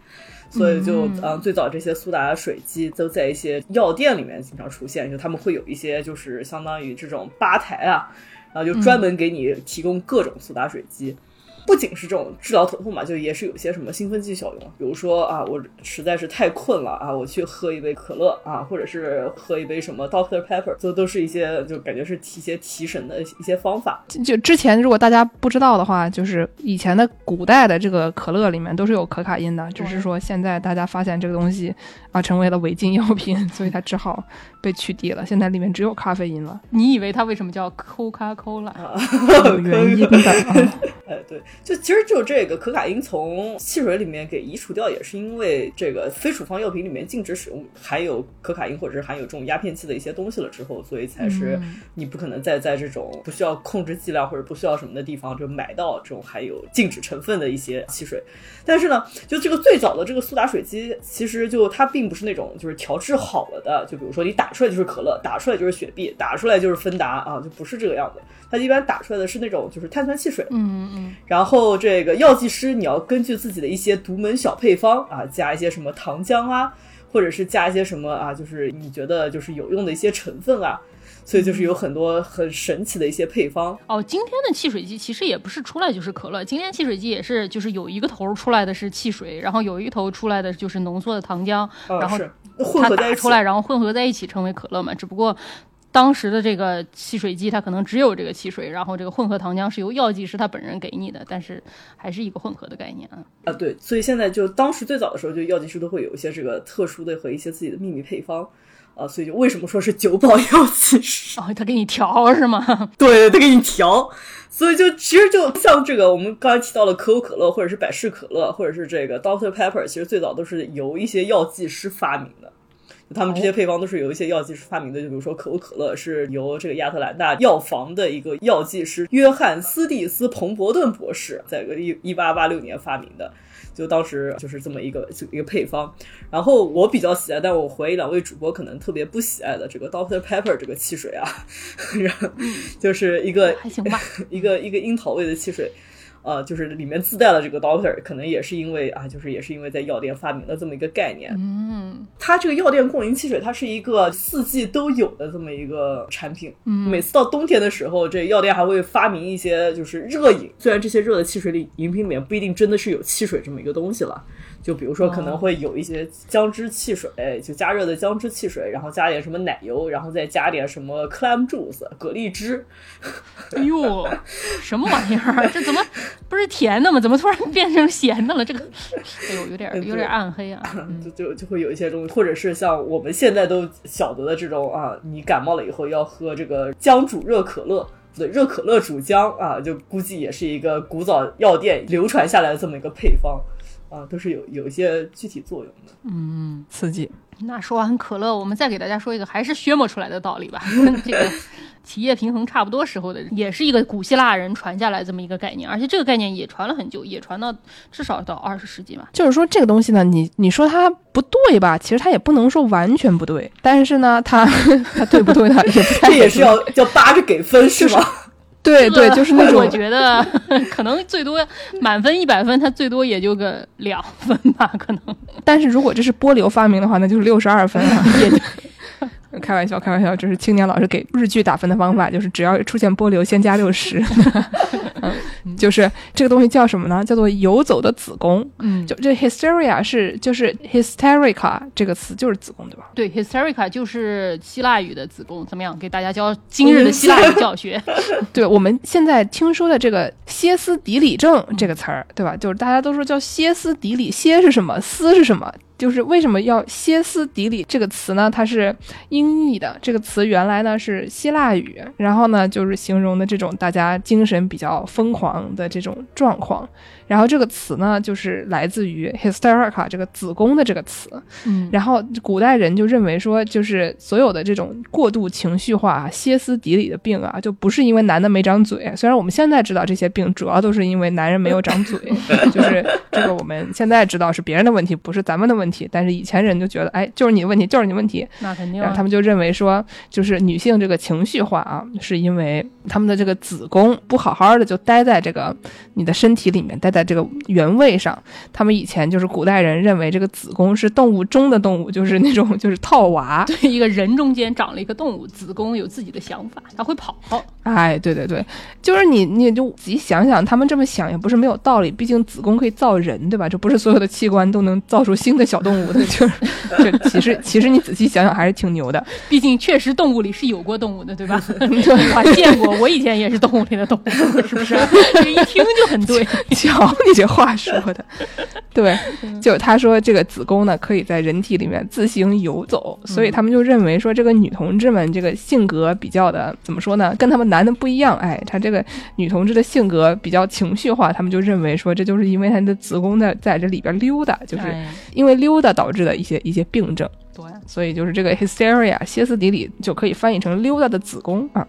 所以就嗯，最早这些苏打水机都在一些药店里面经常出现，就他们会有一些就是相当于这种吧台啊，然后就专门给你提供各种苏打水机。不仅是这种治疗疼痛嘛，就也是有些什么兴奋剂效用，比如说啊，我实在是太困了啊，我去喝一杯可乐啊，或者是喝一杯什么 Doctor Pepper，这都是一些就感觉是提些提神的一些方法。就之前如果大家不知道的话，就是以前的古代的这个可乐里面都是有可卡因的，只是说现在大家发现这个东西啊成为了违禁药品，所以它只好被取缔了。现在里面只有咖啡因了。你以为它为什么叫 Coca Cola？<laughs> <laughs> 有原因的。<laughs> 哎，对。就其实就这个可卡因从汽水里面给移除掉，也是因为这个非处方药品里面禁止使用含有可卡因或者是含有这种鸦片气的一些东西了之后，所以才是你不可能再在这种不需要控制剂量或者不需要什么的地方就买到这种含有禁止成分的一些汽水。但是呢，就这个最早的这个苏打水机，其实就它并不是那种就是调制好了的，就比如说你打出来就是可乐，打出来就是雪碧，打出来就是芬达啊，就不是这个样子。它一般打出来的是那种就是碳酸汽水，嗯嗯，然后这个药剂师你要根据自己的一些独门小配方啊，加一些什么糖浆啊，或者是加一些什么啊，就是你觉得就是有用的一些成分啊。所以就是有很多很神奇的一些配方。哦，今天的汽水机其实也不是出来就是可乐，今天汽水机也是就是有一个头出来的是汽水，然后有一头出来的就是浓缩的糖浆，呃然后是混合在一起出来，然后混合在一起成为可乐嘛。只不过当时的这个汽水机它可能只有这个汽水，然后这个混合糖浆是由药剂师他本人给你的，但是还是一个混合的概念啊。啊，对，所以现在就当时最早的时候，就药剂师都会有一些这个特殊的和一些自己的秘密配方。啊，所以就为什么说是酒保药剂师？<laughs> 哦，他给你调是吗？<laughs> 对，他给你调，所以就其实就像这个，我们刚才提到了可口可乐，或者是百事可乐，或者是这个 Doctor Pepper，其实最早都是由一些药剂师发明的。就他们这些配方都是由一些药剂师发明的，就比如说可口可乐是由这个亚特兰大药房的一个药剂师约翰斯蒂斯彭伯顿博士在个一一八八六年发明的。就当时就是这么一个一个配方，然后我比较喜爱，但我怀疑两位主播可能特别不喜爱的这个 Doctor Pepper 这个汽水啊，<laughs> 然后就是一个还行吧。<laughs> 一个一个樱桃味的汽水，呃，就是里面自带了这个 Doctor，可能也是因为啊，就是也是因为在药店发明了这么一个概念。嗯，它这个药店供应汽水，它是一个四季都有的这么一个产品。嗯每次到冬天的时候，这药店还会发明一些就是热饮，虽然这些热的汽水里饮品里面不一定真的是有汽水这么一个东西了。就比如说，可能会有一些姜汁汽水，就加热的姜汁汽水，然后加点什么奶油，然后再加点什么 clam juice 蛤蜊汁，哎呦，<laughs> 什么玩意儿？这怎么不是甜的吗？怎么突然变成咸的了？这个，哎呦，有点有点暗黑啊。就就就会有一些东西，或者是像我们现在都晓得的这种啊，你感冒了以后要喝这个姜煮热可乐，对，热可乐煮姜啊，就估计也是一个古早药店流传下来的这么一个配方啊，都是有有一些具体作用的。嗯刺激。那说完可乐，我们再给大家说一个还是削磨出来的道理吧，跟这个 <laughs> 企业平衡差不多时候的，也是一个古希腊人传下来这么一个概念，而且这个概念也传了很久，也传到至少到二十世纪吧。就是说这个东西呢，你你说它不对吧？其实它也不能说完全不对，但是呢，它 <laughs> 它对不对呢，也不太这也是要要扒着给分是吗？对对，就是那种我觉得 <laughs> 可能最多满分一百分，它最多也就个两分吧，可能。但是如果这是波流发明的话，那就是六十二分啊。<laughs> 也开玩笑，开玩笑，这是青年老师给日剧打分的方法，就是只要出现波流，先加六十。<laughs> 嗯，就是这个东西叫什么呢？叫做游走的子宫。嗯，就这 hysteria 是就是 hysterica 这个词就是子宫对吧？对，hysterica 就是希腊语的子宫，怎么样？给大家教今日的希腊语教学。<laughs> 对，我们现在听说的这个歇斯底里症这个词儿，对吧？就是大家都说叫歇斯底里，歇是什么？斯是什么？就是为什么要歇斯底里这个词呢？它是音译的，这个词原来呢是希腊语，然后呢就是形容的这种大家精神比较疯狂的这种状况。然后这个词呢就是来自于 hysterica 这个子宫的这个词。嗯，然后古代人就认为说，就是所有的这种过度情绪化、歇斯底里的病啊，就不是因为男的没长嘴。虽然我们现在知道这些病主要都是因为男人没有长嘴，<laughs> 就是这个我们现在知道是别人的问题，不是咱们的问题。但是以前人就觉得，哎，就是你的问题，就是你的问题。那肯定啊。然后他们就认为说，就是女性这个情绪化啊，是因为他们的这个子宫不好好的就待在这个你的身体里面，待在这个原位上。他们以前就是古代人认为这个子宫是动物中的动物，就是那种就是套娃。对一个人中间长了一个动物，子宫有自己的想法，它会跑。哎，对对对，就是你你就仔细想想，他们这么想也不是没有道理。毕竟子宫可以造人，对吧？这不是所有的器官都能造出新的小动物的，就是就其实其实你仔细想想还是挺牛的。<laughs> 毕竟确实动物里是有过动物的，对吧？<laughs> 我还见过，我以前也是动物里的动物，是不是？<laughs> 这一听就很对。瞧你这话说的，对，就他说这个子宫呢可以在人体里面自行游走，所以他们就认为说这个女同志们这个性格比较的怎么说呢，跟他们男的不一样。哎，他这个女同志的性格比较情绪化，他们就认为说这就是因为她的子宫在在这里边溜达，就是哎因为溜达导致的一些一些病症。对，所以就是这个 hysteria 歇斯底里就可以翻译成溜达的子宫啊。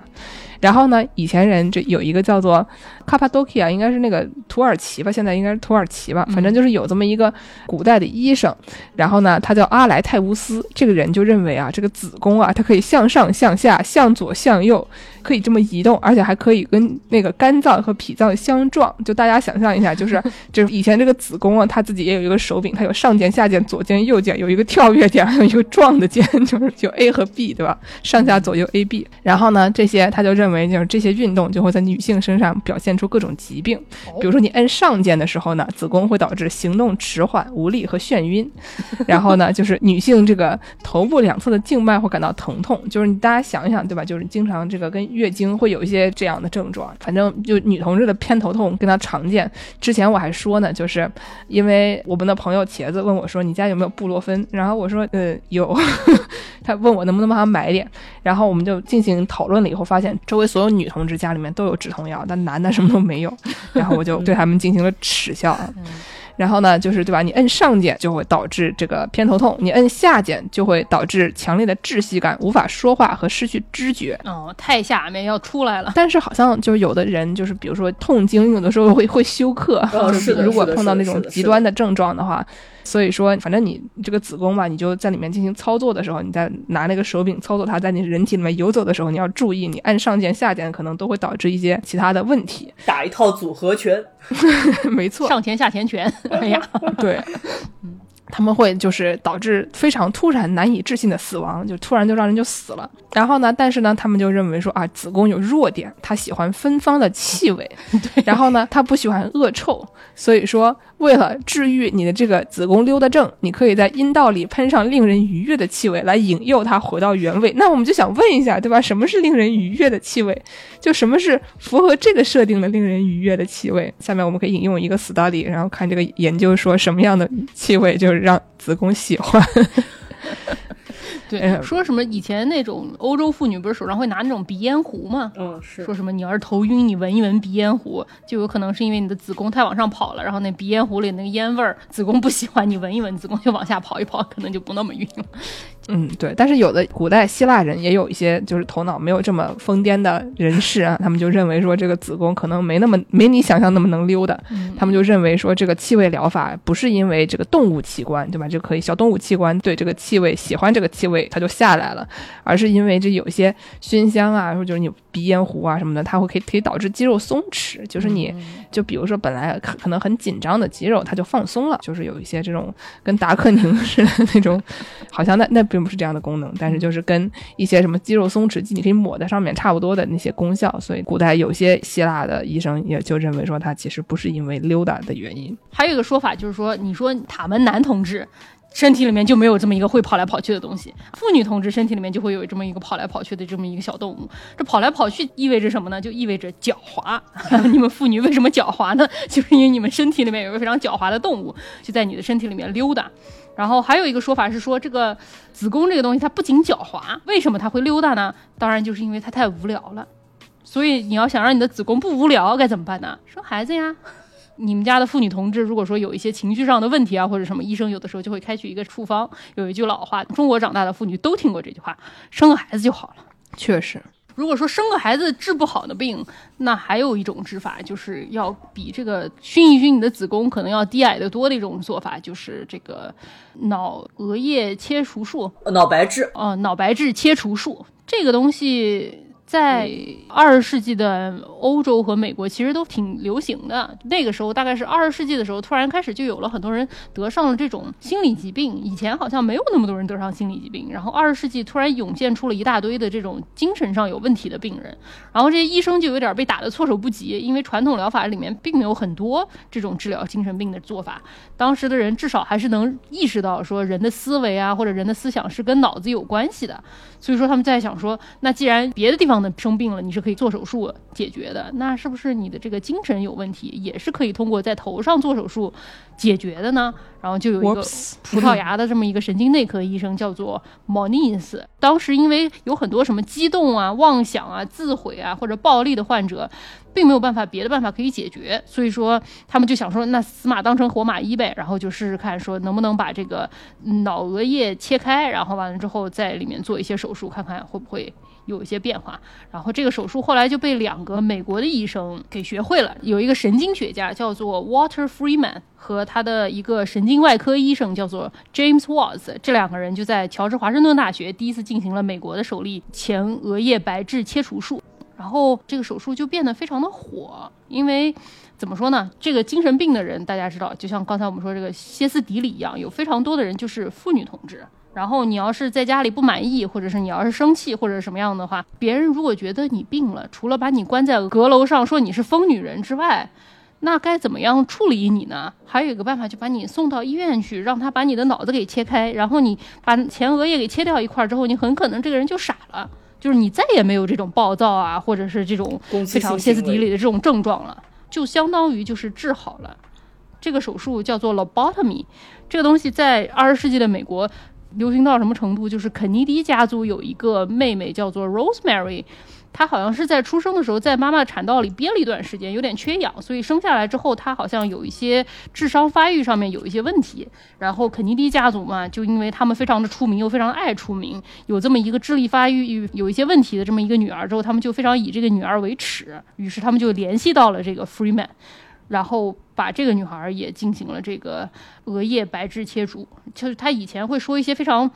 然后呢，以前人这有一个叫做卡帕多基亚，应该是那个土耳其吧，现在应该是土耳其吧，反正就是有这么一个古代的医生，然后呢，他叫阿莱泰乌斯，这个人就认为啊，这个子宫啊，它可以向上、向下、向左、向右，可以这么移动，而且还可以跟那个肝脏和脾脏相撞。就大家想象一下，就是 <laughs> 就是以前这个子宫啊，它自己也有一个手柄，它有上键、下键、左键、右键，有一个跳跃键，还 <laughs> 有一个撞的键，<laughs> 就是就 A 和 B，对吧？上下左右 A B。然后呢，这些他就认为就是这些运动就会在女性身上表现出各种疾病，比如说你摁上键的时候呢，子宫会导致行动迟缓、无力和眩晕。<laughs> 然后呢，就是女性这个头部两侧的静脉会感到疼痛，就是你大家想一想，对吧？就是经常这个跟月经会有一些这样的症状。反正就女同志的偏头痛跟她常见。之前我还说呢，就是因为我们的朋友茄子问我说，你家有没有布洛芬？然后我说，呃，有。他问我能不能帮他买点，然后我们就进行讨论了以后，发现周围所有女同志家里面都有止痛药，但男的什么都没有。然后我就对他们进行了耻笑。然后呢，就是对吧？你摁上键就会导致这个偏头痛，你摁下键就会导致强烈的窒息感，无法说话和失去知觉。哦，太下面要出来了。但是好像就是有的人，就是比如说痛经，有的时候会会休克。哦，是的，如果碰到那种极端的症状的话。所以说，反正你这个子宫吧，你就在里面进行操作的时候，你在拿那个手柄操作它，在你人体里面游走的时候，你要注意，你按上键下键可能都会导致一些其他的问题。打一套组合拳，<laughs> 没错，上前下前拳。哎呀，对，他们会就是导致非常突然、难以置信的死亡，就突然就让人就死了。然后呢，但是呢，他们就认为说啊，子宫有弱点，它喜欢芬芳的气味，<laughs> 然后呢，它不喜欢恶臭，所以说。为了治愈你的这个子宫溜达症，你可以在阴道里喷上令人愉悦的气味，来引诱它回到原位。那我们就想问一下，对吧？什么是令人愉悦的气味？就什么是符合这个设定的令人愉悦的气味？下面我们可以引用一个 study，然后看这个研究说什么样的气味就是让子宫喜欢。<laughs> 对，说什么以前那种欧洲妇女不是手上会拿那种鼻烟壶吗？嗯，是。说什么你要是头晕，你闻一闻鼻烟壶，就有可能是因为你的子宫太往上跑了，然后那鼻烟壶里那个烟味儿，子宫不喜欢，你闻一闻，子宫就往下跑一跑，可能就不那么晕了。嗯，对，但是有的古代希腊人也有一些就是头脑没有这么疯癫的人士啊，他们就认为说这个子宫可能没那么没你想象那么能溜达，他们就认为说这个气味疗法不是因为这个动物器官对吧？就可以小动物器官对这个气味喜欢这个气味它就下来了，而是因为这有一些熏香啊，或者就是你鼻烟壶啊什么的，它会可以可以导致肌肉松弛，就是你就比如说本来可可能很紧张的肌肉它就放松了，就是有一些这种跟达克宁似的那种，好像那那。并不是这样的功能，但是就是跟一些什么肌肉松弛剂，你可以抹在上面差不多的那些功效，所以古代有些希腊的医生也就认为说，它其实不是因为溜达的原因。还有一个说法就是说，你说塔门男同志身体里面就没有这么一个会跑来跑去的东西，妇女同志身体里面就会有这么一个跑来跑去的这么一个小动物。这跑来跑去意味着什么呢？就意味着狡猾。<laughs> 你们妇女为什么狡猾呢？<laughs> 就是因为你们身体里面有一个非常狡猾的动物，就在你的身体里面溜达。然后还有一个说法是说，这个子宫这个东西它不仅狡猾，为什么它会溜达呢？当然就是因为它太无聊了。所以你要想让你的子宫不无聊，该怎么办呢？生孩子呀！你们家的妇女同志，如果说有一些情绪上的问题啊，或者什么，医生有的时候就会开取一个处方。有一句老话，中国长大的妇女都听过这句话：生个孩子就好了。确实。如果说生个孩子治不好的病，那还有一种治法，就是要比这个熏一熏你的子宫可能要低矮的多的一种做法，就是这个脑额叶切除术，脑白质，哦，脑白质切除术这个东西。在二十世纪的欧洲和美国，其实都挺流行的。那个时候大概是二十世纪的时候，突然开始就有了很多人得上了这种心理疾病。以前好像没有那么多人得上心理疾病，然后二十世纪突然涌现出了一大堆的这种精神上有问题的病人，然后这些医生就有点被打得措手不及，因为传统疗法里面并没有很多这种治疗精神病的做法。当时的人至少还是能意识到说人的思维啊或者人的思想是跟脑子有关系的，所以说他们在想说，那既然别的地方。生病了，你是可以做手术解决的。那是不是你的这个精神有问题，也是可以通过在头上做手术解决的呢？然后就有一个葡萄牙的这么一个神经内科医生，叫做 Moniz。当时因为有很多什么激动啊、妄想啊、自毁啊或者暴力的患者，并没有办法别的办法可以解决，所以说他们就想说，那死马当成活马医呗。然后就试试看，说能不能把这个脑额叶切开，然后完了之后在里面做一些手术，看看会不会。有一些变化。然后这个手术后来就被两个美国的医生给学会了，有一个神经学家叫做 Walter Freeman 和他的一个神经外科医生叫做 James Watts，这两个人就在乔治华盛顿大学第一次进行了美国的首例前额叶白质切除术。然后这个手术就变得非常的火，因为怎么说呢？这个精神病的人大家知道，就像刚才我们说这个歇斯底里一样，有非常多的人就是妇女同志。然后你要是在家里不满意，或者是你要是生气或者什么样的话，别人如果觉得你病了，除了把你关在阁楼上说你是疯女人之外，那该怎么样处理你呢？还有一个办法，就把你送到医院去，让他把你的脑子给切开，然后你把前额叶给切掉一块之后，你很可能这个人就傻了。就是你再也没有这种暴躁啊，或者是这种非常歇斯底里的这种症状了，就相当于就是治好了。这个手术叫做 lobotomy，这个东西在二十世纪的美国流行到什么程度？就是肯尼迪家族有一个妹妹叫做 Rosemary。她好像是在出生的时候在妈妈产道里憋了一段时间，有点缺氧，所以生下来之后她好像有一些智商发育上面有一些问题。然后肯尼迪家族嘛，就因为他们非常的出名，又非常爱出名，有这么一个智力发育有一些问题的这么一个女儿之后，他们就非常以这个女儿为耻，于是他们就联系到了这个 Freeman，然后把这个女孩也进行了这个额叶白质切除。就是她以前会说一些非常。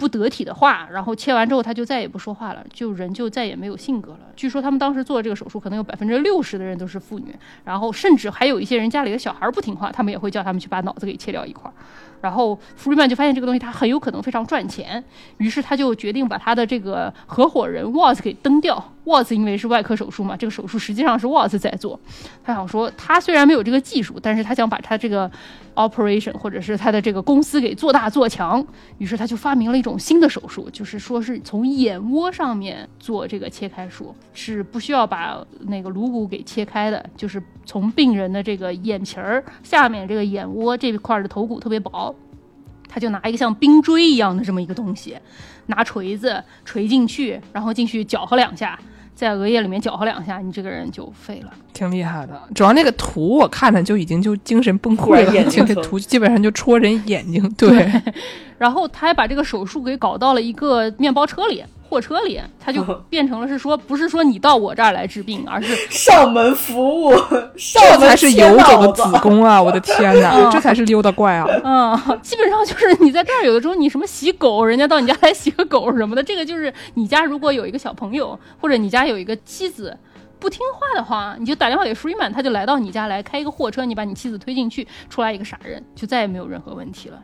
不得体的话，然后切完之后她就再也不说话了，就人就再也没有性格了。据说他们当时做这个手术，可能有百分之六十的人都是妇女，然后甚至还有一些人家里的小孩不听话，他们也会叫他们去把脑子给切掉一块儿。然后福瑞曼就发现这个东西它很有可能非常赚钱，于是他就决定把他的这个合伙人沃兹给蹬掉。沃兹因为是外科手术嘛，这个手术实际上是沃兹在做。他想说，他虽然没有这个技术，但是他想把他这个 operation 或者是他的这个公司给做大做强。于是他就发明了一种新的手术，就是说是从眼窝上面做这个切开术，是不需要把那个颅骨给切开的，就是从病人的这个眼皮儿下面这个眼窝这块的头骨特别薄。他就拿一个像冰锥一样的这么一个东西，拿锤子锤进去，然后进去搅和两下，在额叶里面搅和两下，你这个人就废了。挺厉害的，主要那个图我看着就已经就精神崩溃了，这个图基本上就戳人眼睛。<laughs> 对，<laughs> 然后他还把这个手术给搞到了一个面包车里。货车里，他就 <laughs> 变成了是说，不是说你到我这儿来治病，而是 <laughs> 上门服务，这才是游走的子宫啊！我的 <laughs> 天哪，这才是溜达怪啊！嗯，基本上就是你在这儿，有的时候你什么洗狗，人家到你家来洗个狗什么的，这个就是你家如果有一个小朋友，或者你家有一个妻子不听话的话，你就打电话给 Freeman，他就来到你家来开一个货车，你把你妻子推进去，出来一个傻人，就再也没有任何问题了。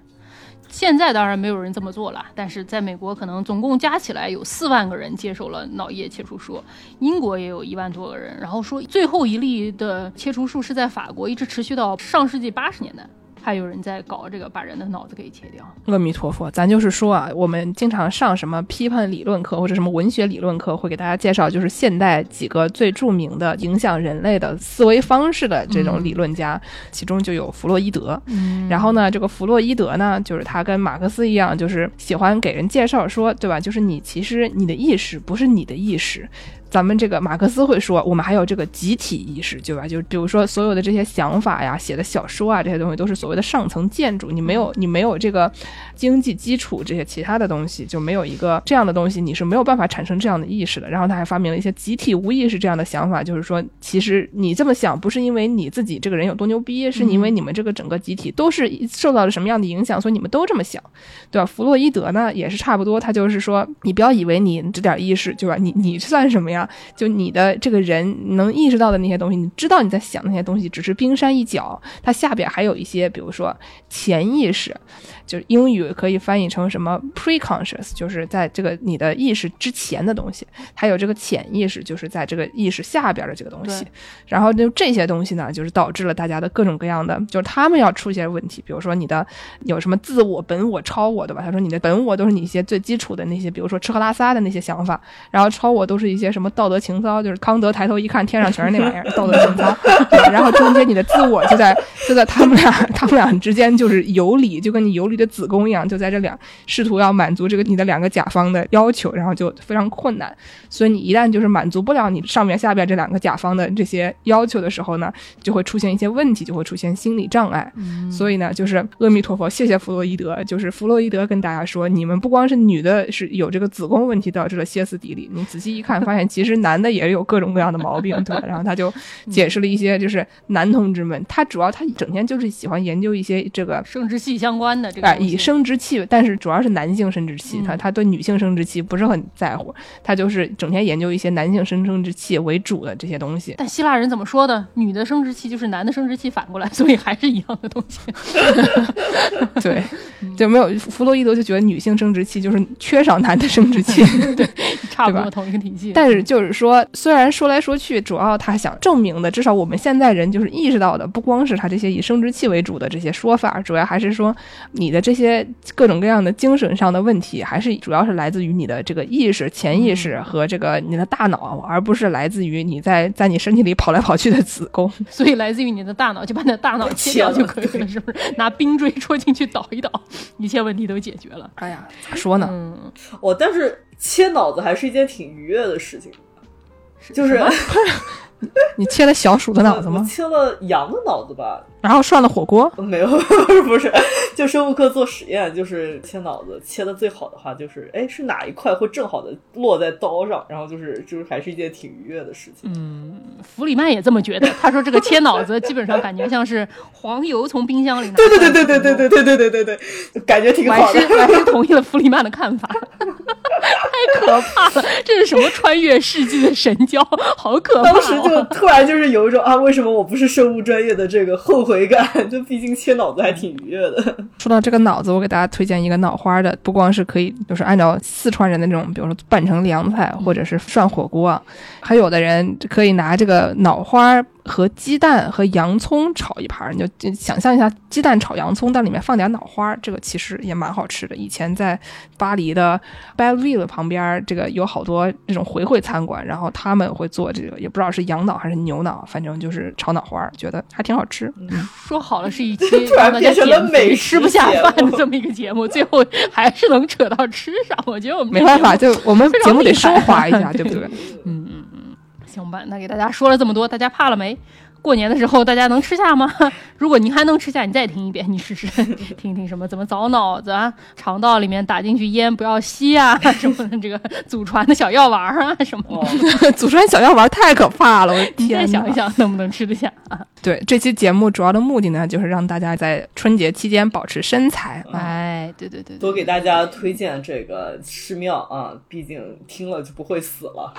现在当然没有人这么做了，但是在美国可能总共加起来有四万个人接受了脑叶切除术，英国也有一万多个人，然后说最后一例的切除术是在法国，一直持续到上世纪八十年代。还有人在搞这个，把人的脑子给切掉。阿弥陀佛，咱就是说啊，我们经常上什么批判理论课或者什么文学理论课，会给大家介绍，就是现代几个最著名的影响人类的思维方式的这种理论家，其中就有弗洛伊德。嗯然后呢，这个弗洛伊德呢，就是他跟马克思一样，就是喜欢给人介绍说，对吧？就是你其实你的意识不是你的意识。咱们这个马克思会说，我们还有这个集体意识，对吧？就比如说所有的这些想法呀、写的小说啊，这些东西都是所谓的上层建筑。你没有，你没有这个经济基础，这些其他的东西就没有一个这样的东西，你是没有办法产生这样的意识的。然后他还发明了一些集体无意识这样的想法，就是说，其实你这么想不是因为你自己这个人有多牛逼，是因为你们这个整个集体都是受到了什么样的影响，所以你们都这么想，对吧？弗洛伊德呢也是差不多，他就是说，你不要以为你这点意识，对吧？你你算什么呀？就你的这个人能意识到的那些东西，你知道你在想那些东西，只是冰山一角，它下边还有一些，比如说潜意识。就是英语可以翻译成什么 preconscious，就是在这个你的意识之前的东西，还有这个潜意识，就是在这个意识下边的这个东西。然后就这些东西呢，就是导致了大家的各种各样的，就是他们要出现问题。比如说你的有什么自我、本我、超我，对吧？他说你的本我都是你一些最基础的那些，比如说吃喝拉撒的那些想法，然后超我都是一些什么。么道德情操，就是康德抬头一看，天上全是那玩意儿，道德情操。<laughs> 然后中间你的自我就在就在他们俩他们俩之间就是游离，就跟你游离的子宫一样，就在这两试图要满足这个你的两个甲方的要求，然后就非常困难。所以你一旦就是满足不了你上面下边这两个甲方的这些要求的时候呢，就会出现一些问题，就会出现心理障碍。所以呢，就是阿弥陀佛，谢谢弗洛伊德，就是弗洛伊德跟大家说，你们不光是女的是有这个子宫问题导致了歇斯底里，你仔细一看，发现其实男的也有各种各样的毛病，对吧？然后他就解释了一些，就是男同志们，他主要他整天就是喜欢研究一些这个生殖器相关的这个哎，以生殖器，但是主要是男性生殖器，嗯他他对女性生殖器不是很在乎，他就是整天研究一些男性生生殖器为主的这些东西。但希腊人怎么说的？女的生殖器就是男的生殖器反过来，所以还是一样的东西。<laughs> 对，就没有弗洛伊德就觉得女性生殖器就是缺少男的生殖器，<laughs> 对 <laughs> 差不多同一个体系。但是就是说，虽然说来说去，主要他想证明的，至少我们现在人就是意识到的，不光是他这些以生殖器为主的这些说法，主要还是说你的这些各种各样的精神上的问题，还是主要是来自于你的这个意识、潜意识和这个你的大脑，而不是来自于你在在你身体里跑来跑去的子宫。所以来自于你的大脑，就把你的大脑切掉就可以了，是不是？拿冰锥戳进去捣一捣，一切问题都解决了。哎呀，咋说呢？嗯，我，但是切脑子还是一件挺愉悦的事情，就是 <laughs> 你切了小鼠的脑子吗？<laughs> 切了羊的脑子吧？然后涮了火锅？没有，<laughs> 不是就生物课做实验，就是切脑子，切的最好的话就是，哎，是哪一块会正好的落在刀上，然后就是就是还是一件挺愉悦的事情。嗯弗里曼也这么觉得。他说这个切脑子基本上感觉像是黄油从冰箱里拿出对来对对对对对对对对对对对，感觉挺我还好的。是我还是同意了弗里曼的看法，太可怕了！这是什么穿越世纪的神交？好可怕、哦！当时就突然就是有一种啊，为什么我不是生物专业的这个后悔感？就毕竟切脑子还挺愉悦的。说到这个脑子，我给大家推荐一个脑花的，不光是可以，就是按照四川人的那种，比如说拌成凉菜，或者是涮火锅啊，还有的人可以拿这个脑花和鸡蛋和洋葱炒一盘儿，你就就想象一下鸡蛋炒洋葱，但里面放点脑花，这个其实也蛮好吃的。以前在巴黎的 Belleville 旁边儿，这个有好多这种回回餐馆，然后他们会做这个，也不知道是羊脑还是牛脑，反正就是炒脑花，觉得还挺好吃。嗯，说好了是一期 <laughs> 突然变成了美食吃不下饭的这么一个节目，最后 <laughs> 还是能扯到吃上。我觉得我们没办法，就我们节目得 <laughs> 升华一下，对不对？行吧，那给大家说了这么多，大家怕了没？过年的时候大家能吃下吗？<laughs> 如果您还能吃下，你再听一遍，你试试 <laughs> 听一听什么怎么凿脑子啊，肠道里面打进去烟不要吸啊，<laughs> 什么的这个祖传的小药丸啊什么的。哦，祖传小药丸太可怕了，我的天！再想一。想能不能吃得下啊？对，这期节目主要的目的呢，就是让大家在春节期间保持身材啊。哎，对对对对多给大家推荐这个寺庙啊，毕竟听了就不会死了。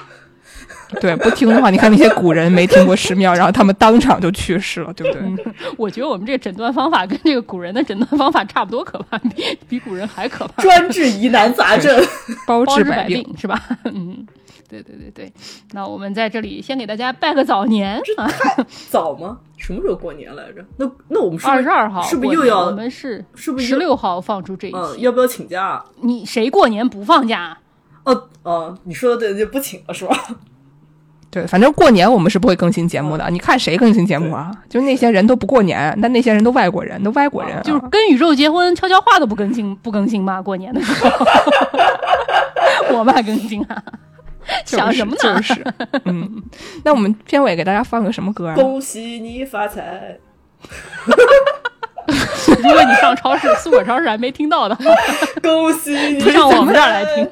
<laughs> 对，不听的话，你看那些古人没听过寺庙，然后他们当场就去世了，对不对？我觉得我们这个诊断方法跟这个古人的诊断方法差不多可怕，比比古人还可怕。专治疑难杂症。包包治百治百病。是吧？<laughs> 嗯，对对对对。那我们在这里先给大家拜个早年太，<laughs> 早吗？什么时候过年来着？那那我们是二十二号是不是又要我们是是不是十六号放出这一嗯，期？要不要请假？你谁过年不放假？哦哦，你说的对，就不请了是吧？<laughs> 对，反正过年我们是不会更新节目的。你看谁更新节目啊？就那些人都不过年，但那些人都外国人，都外国人啊、就是跟宇宙结婚，悄悄话都不更新，不更新吧？过年的时候，<laughs> 我们还更新啊？就是想什么呢？就是，嗯，那我们片尾给大家放个什么歌啊？恭喜你发财！<laughs> 如果你上超市、苏果超市还没听到的话，恭喜你上我们这儿来听。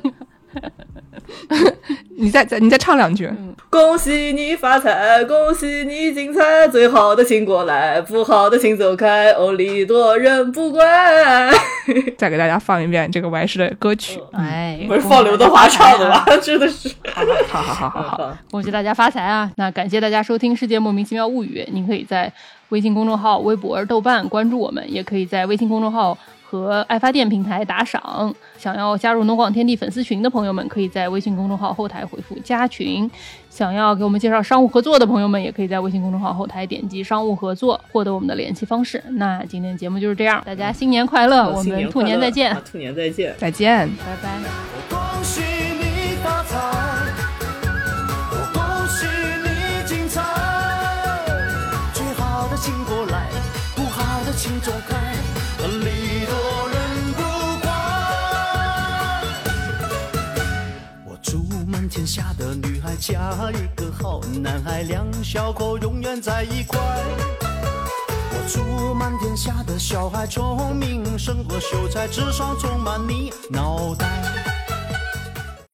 <laughs> 你再再你再唱两句。恭喜你发财，恭喜你精彩，最好的请过来，不好的请走开，欧利多人不怪。<laughs> 再给大家放一遍这个王氏的歌曲。哎，不是放刘德华唱的吗？<laughs> 真的是。好好好好好，好，恭喜大家发财啊！那感谢大家收听《世界莫名其妙物语》，您可以在微信公众号、微博、豆瓣关注我们，也可以在微信公众号和爱发电平台打赏。想要加入农广天地粉丝群的朋友们可以在微信公众号后台回复加群想要给我们介绍商务合作的朋友们也可以在微信公众号后台点击商务合作获得我们的联系方式。那今天节目就是这样大家新年快乐我们兔年再见兔年再见。再见拜拜我恭喜你发财我恭喜你精彩最好的请过来不好的请走开。天下的女孩嫁一个好男孩，两小口永远在一块。我祝满天下的小孩聪明胜过秀才，智商充满你脑袋。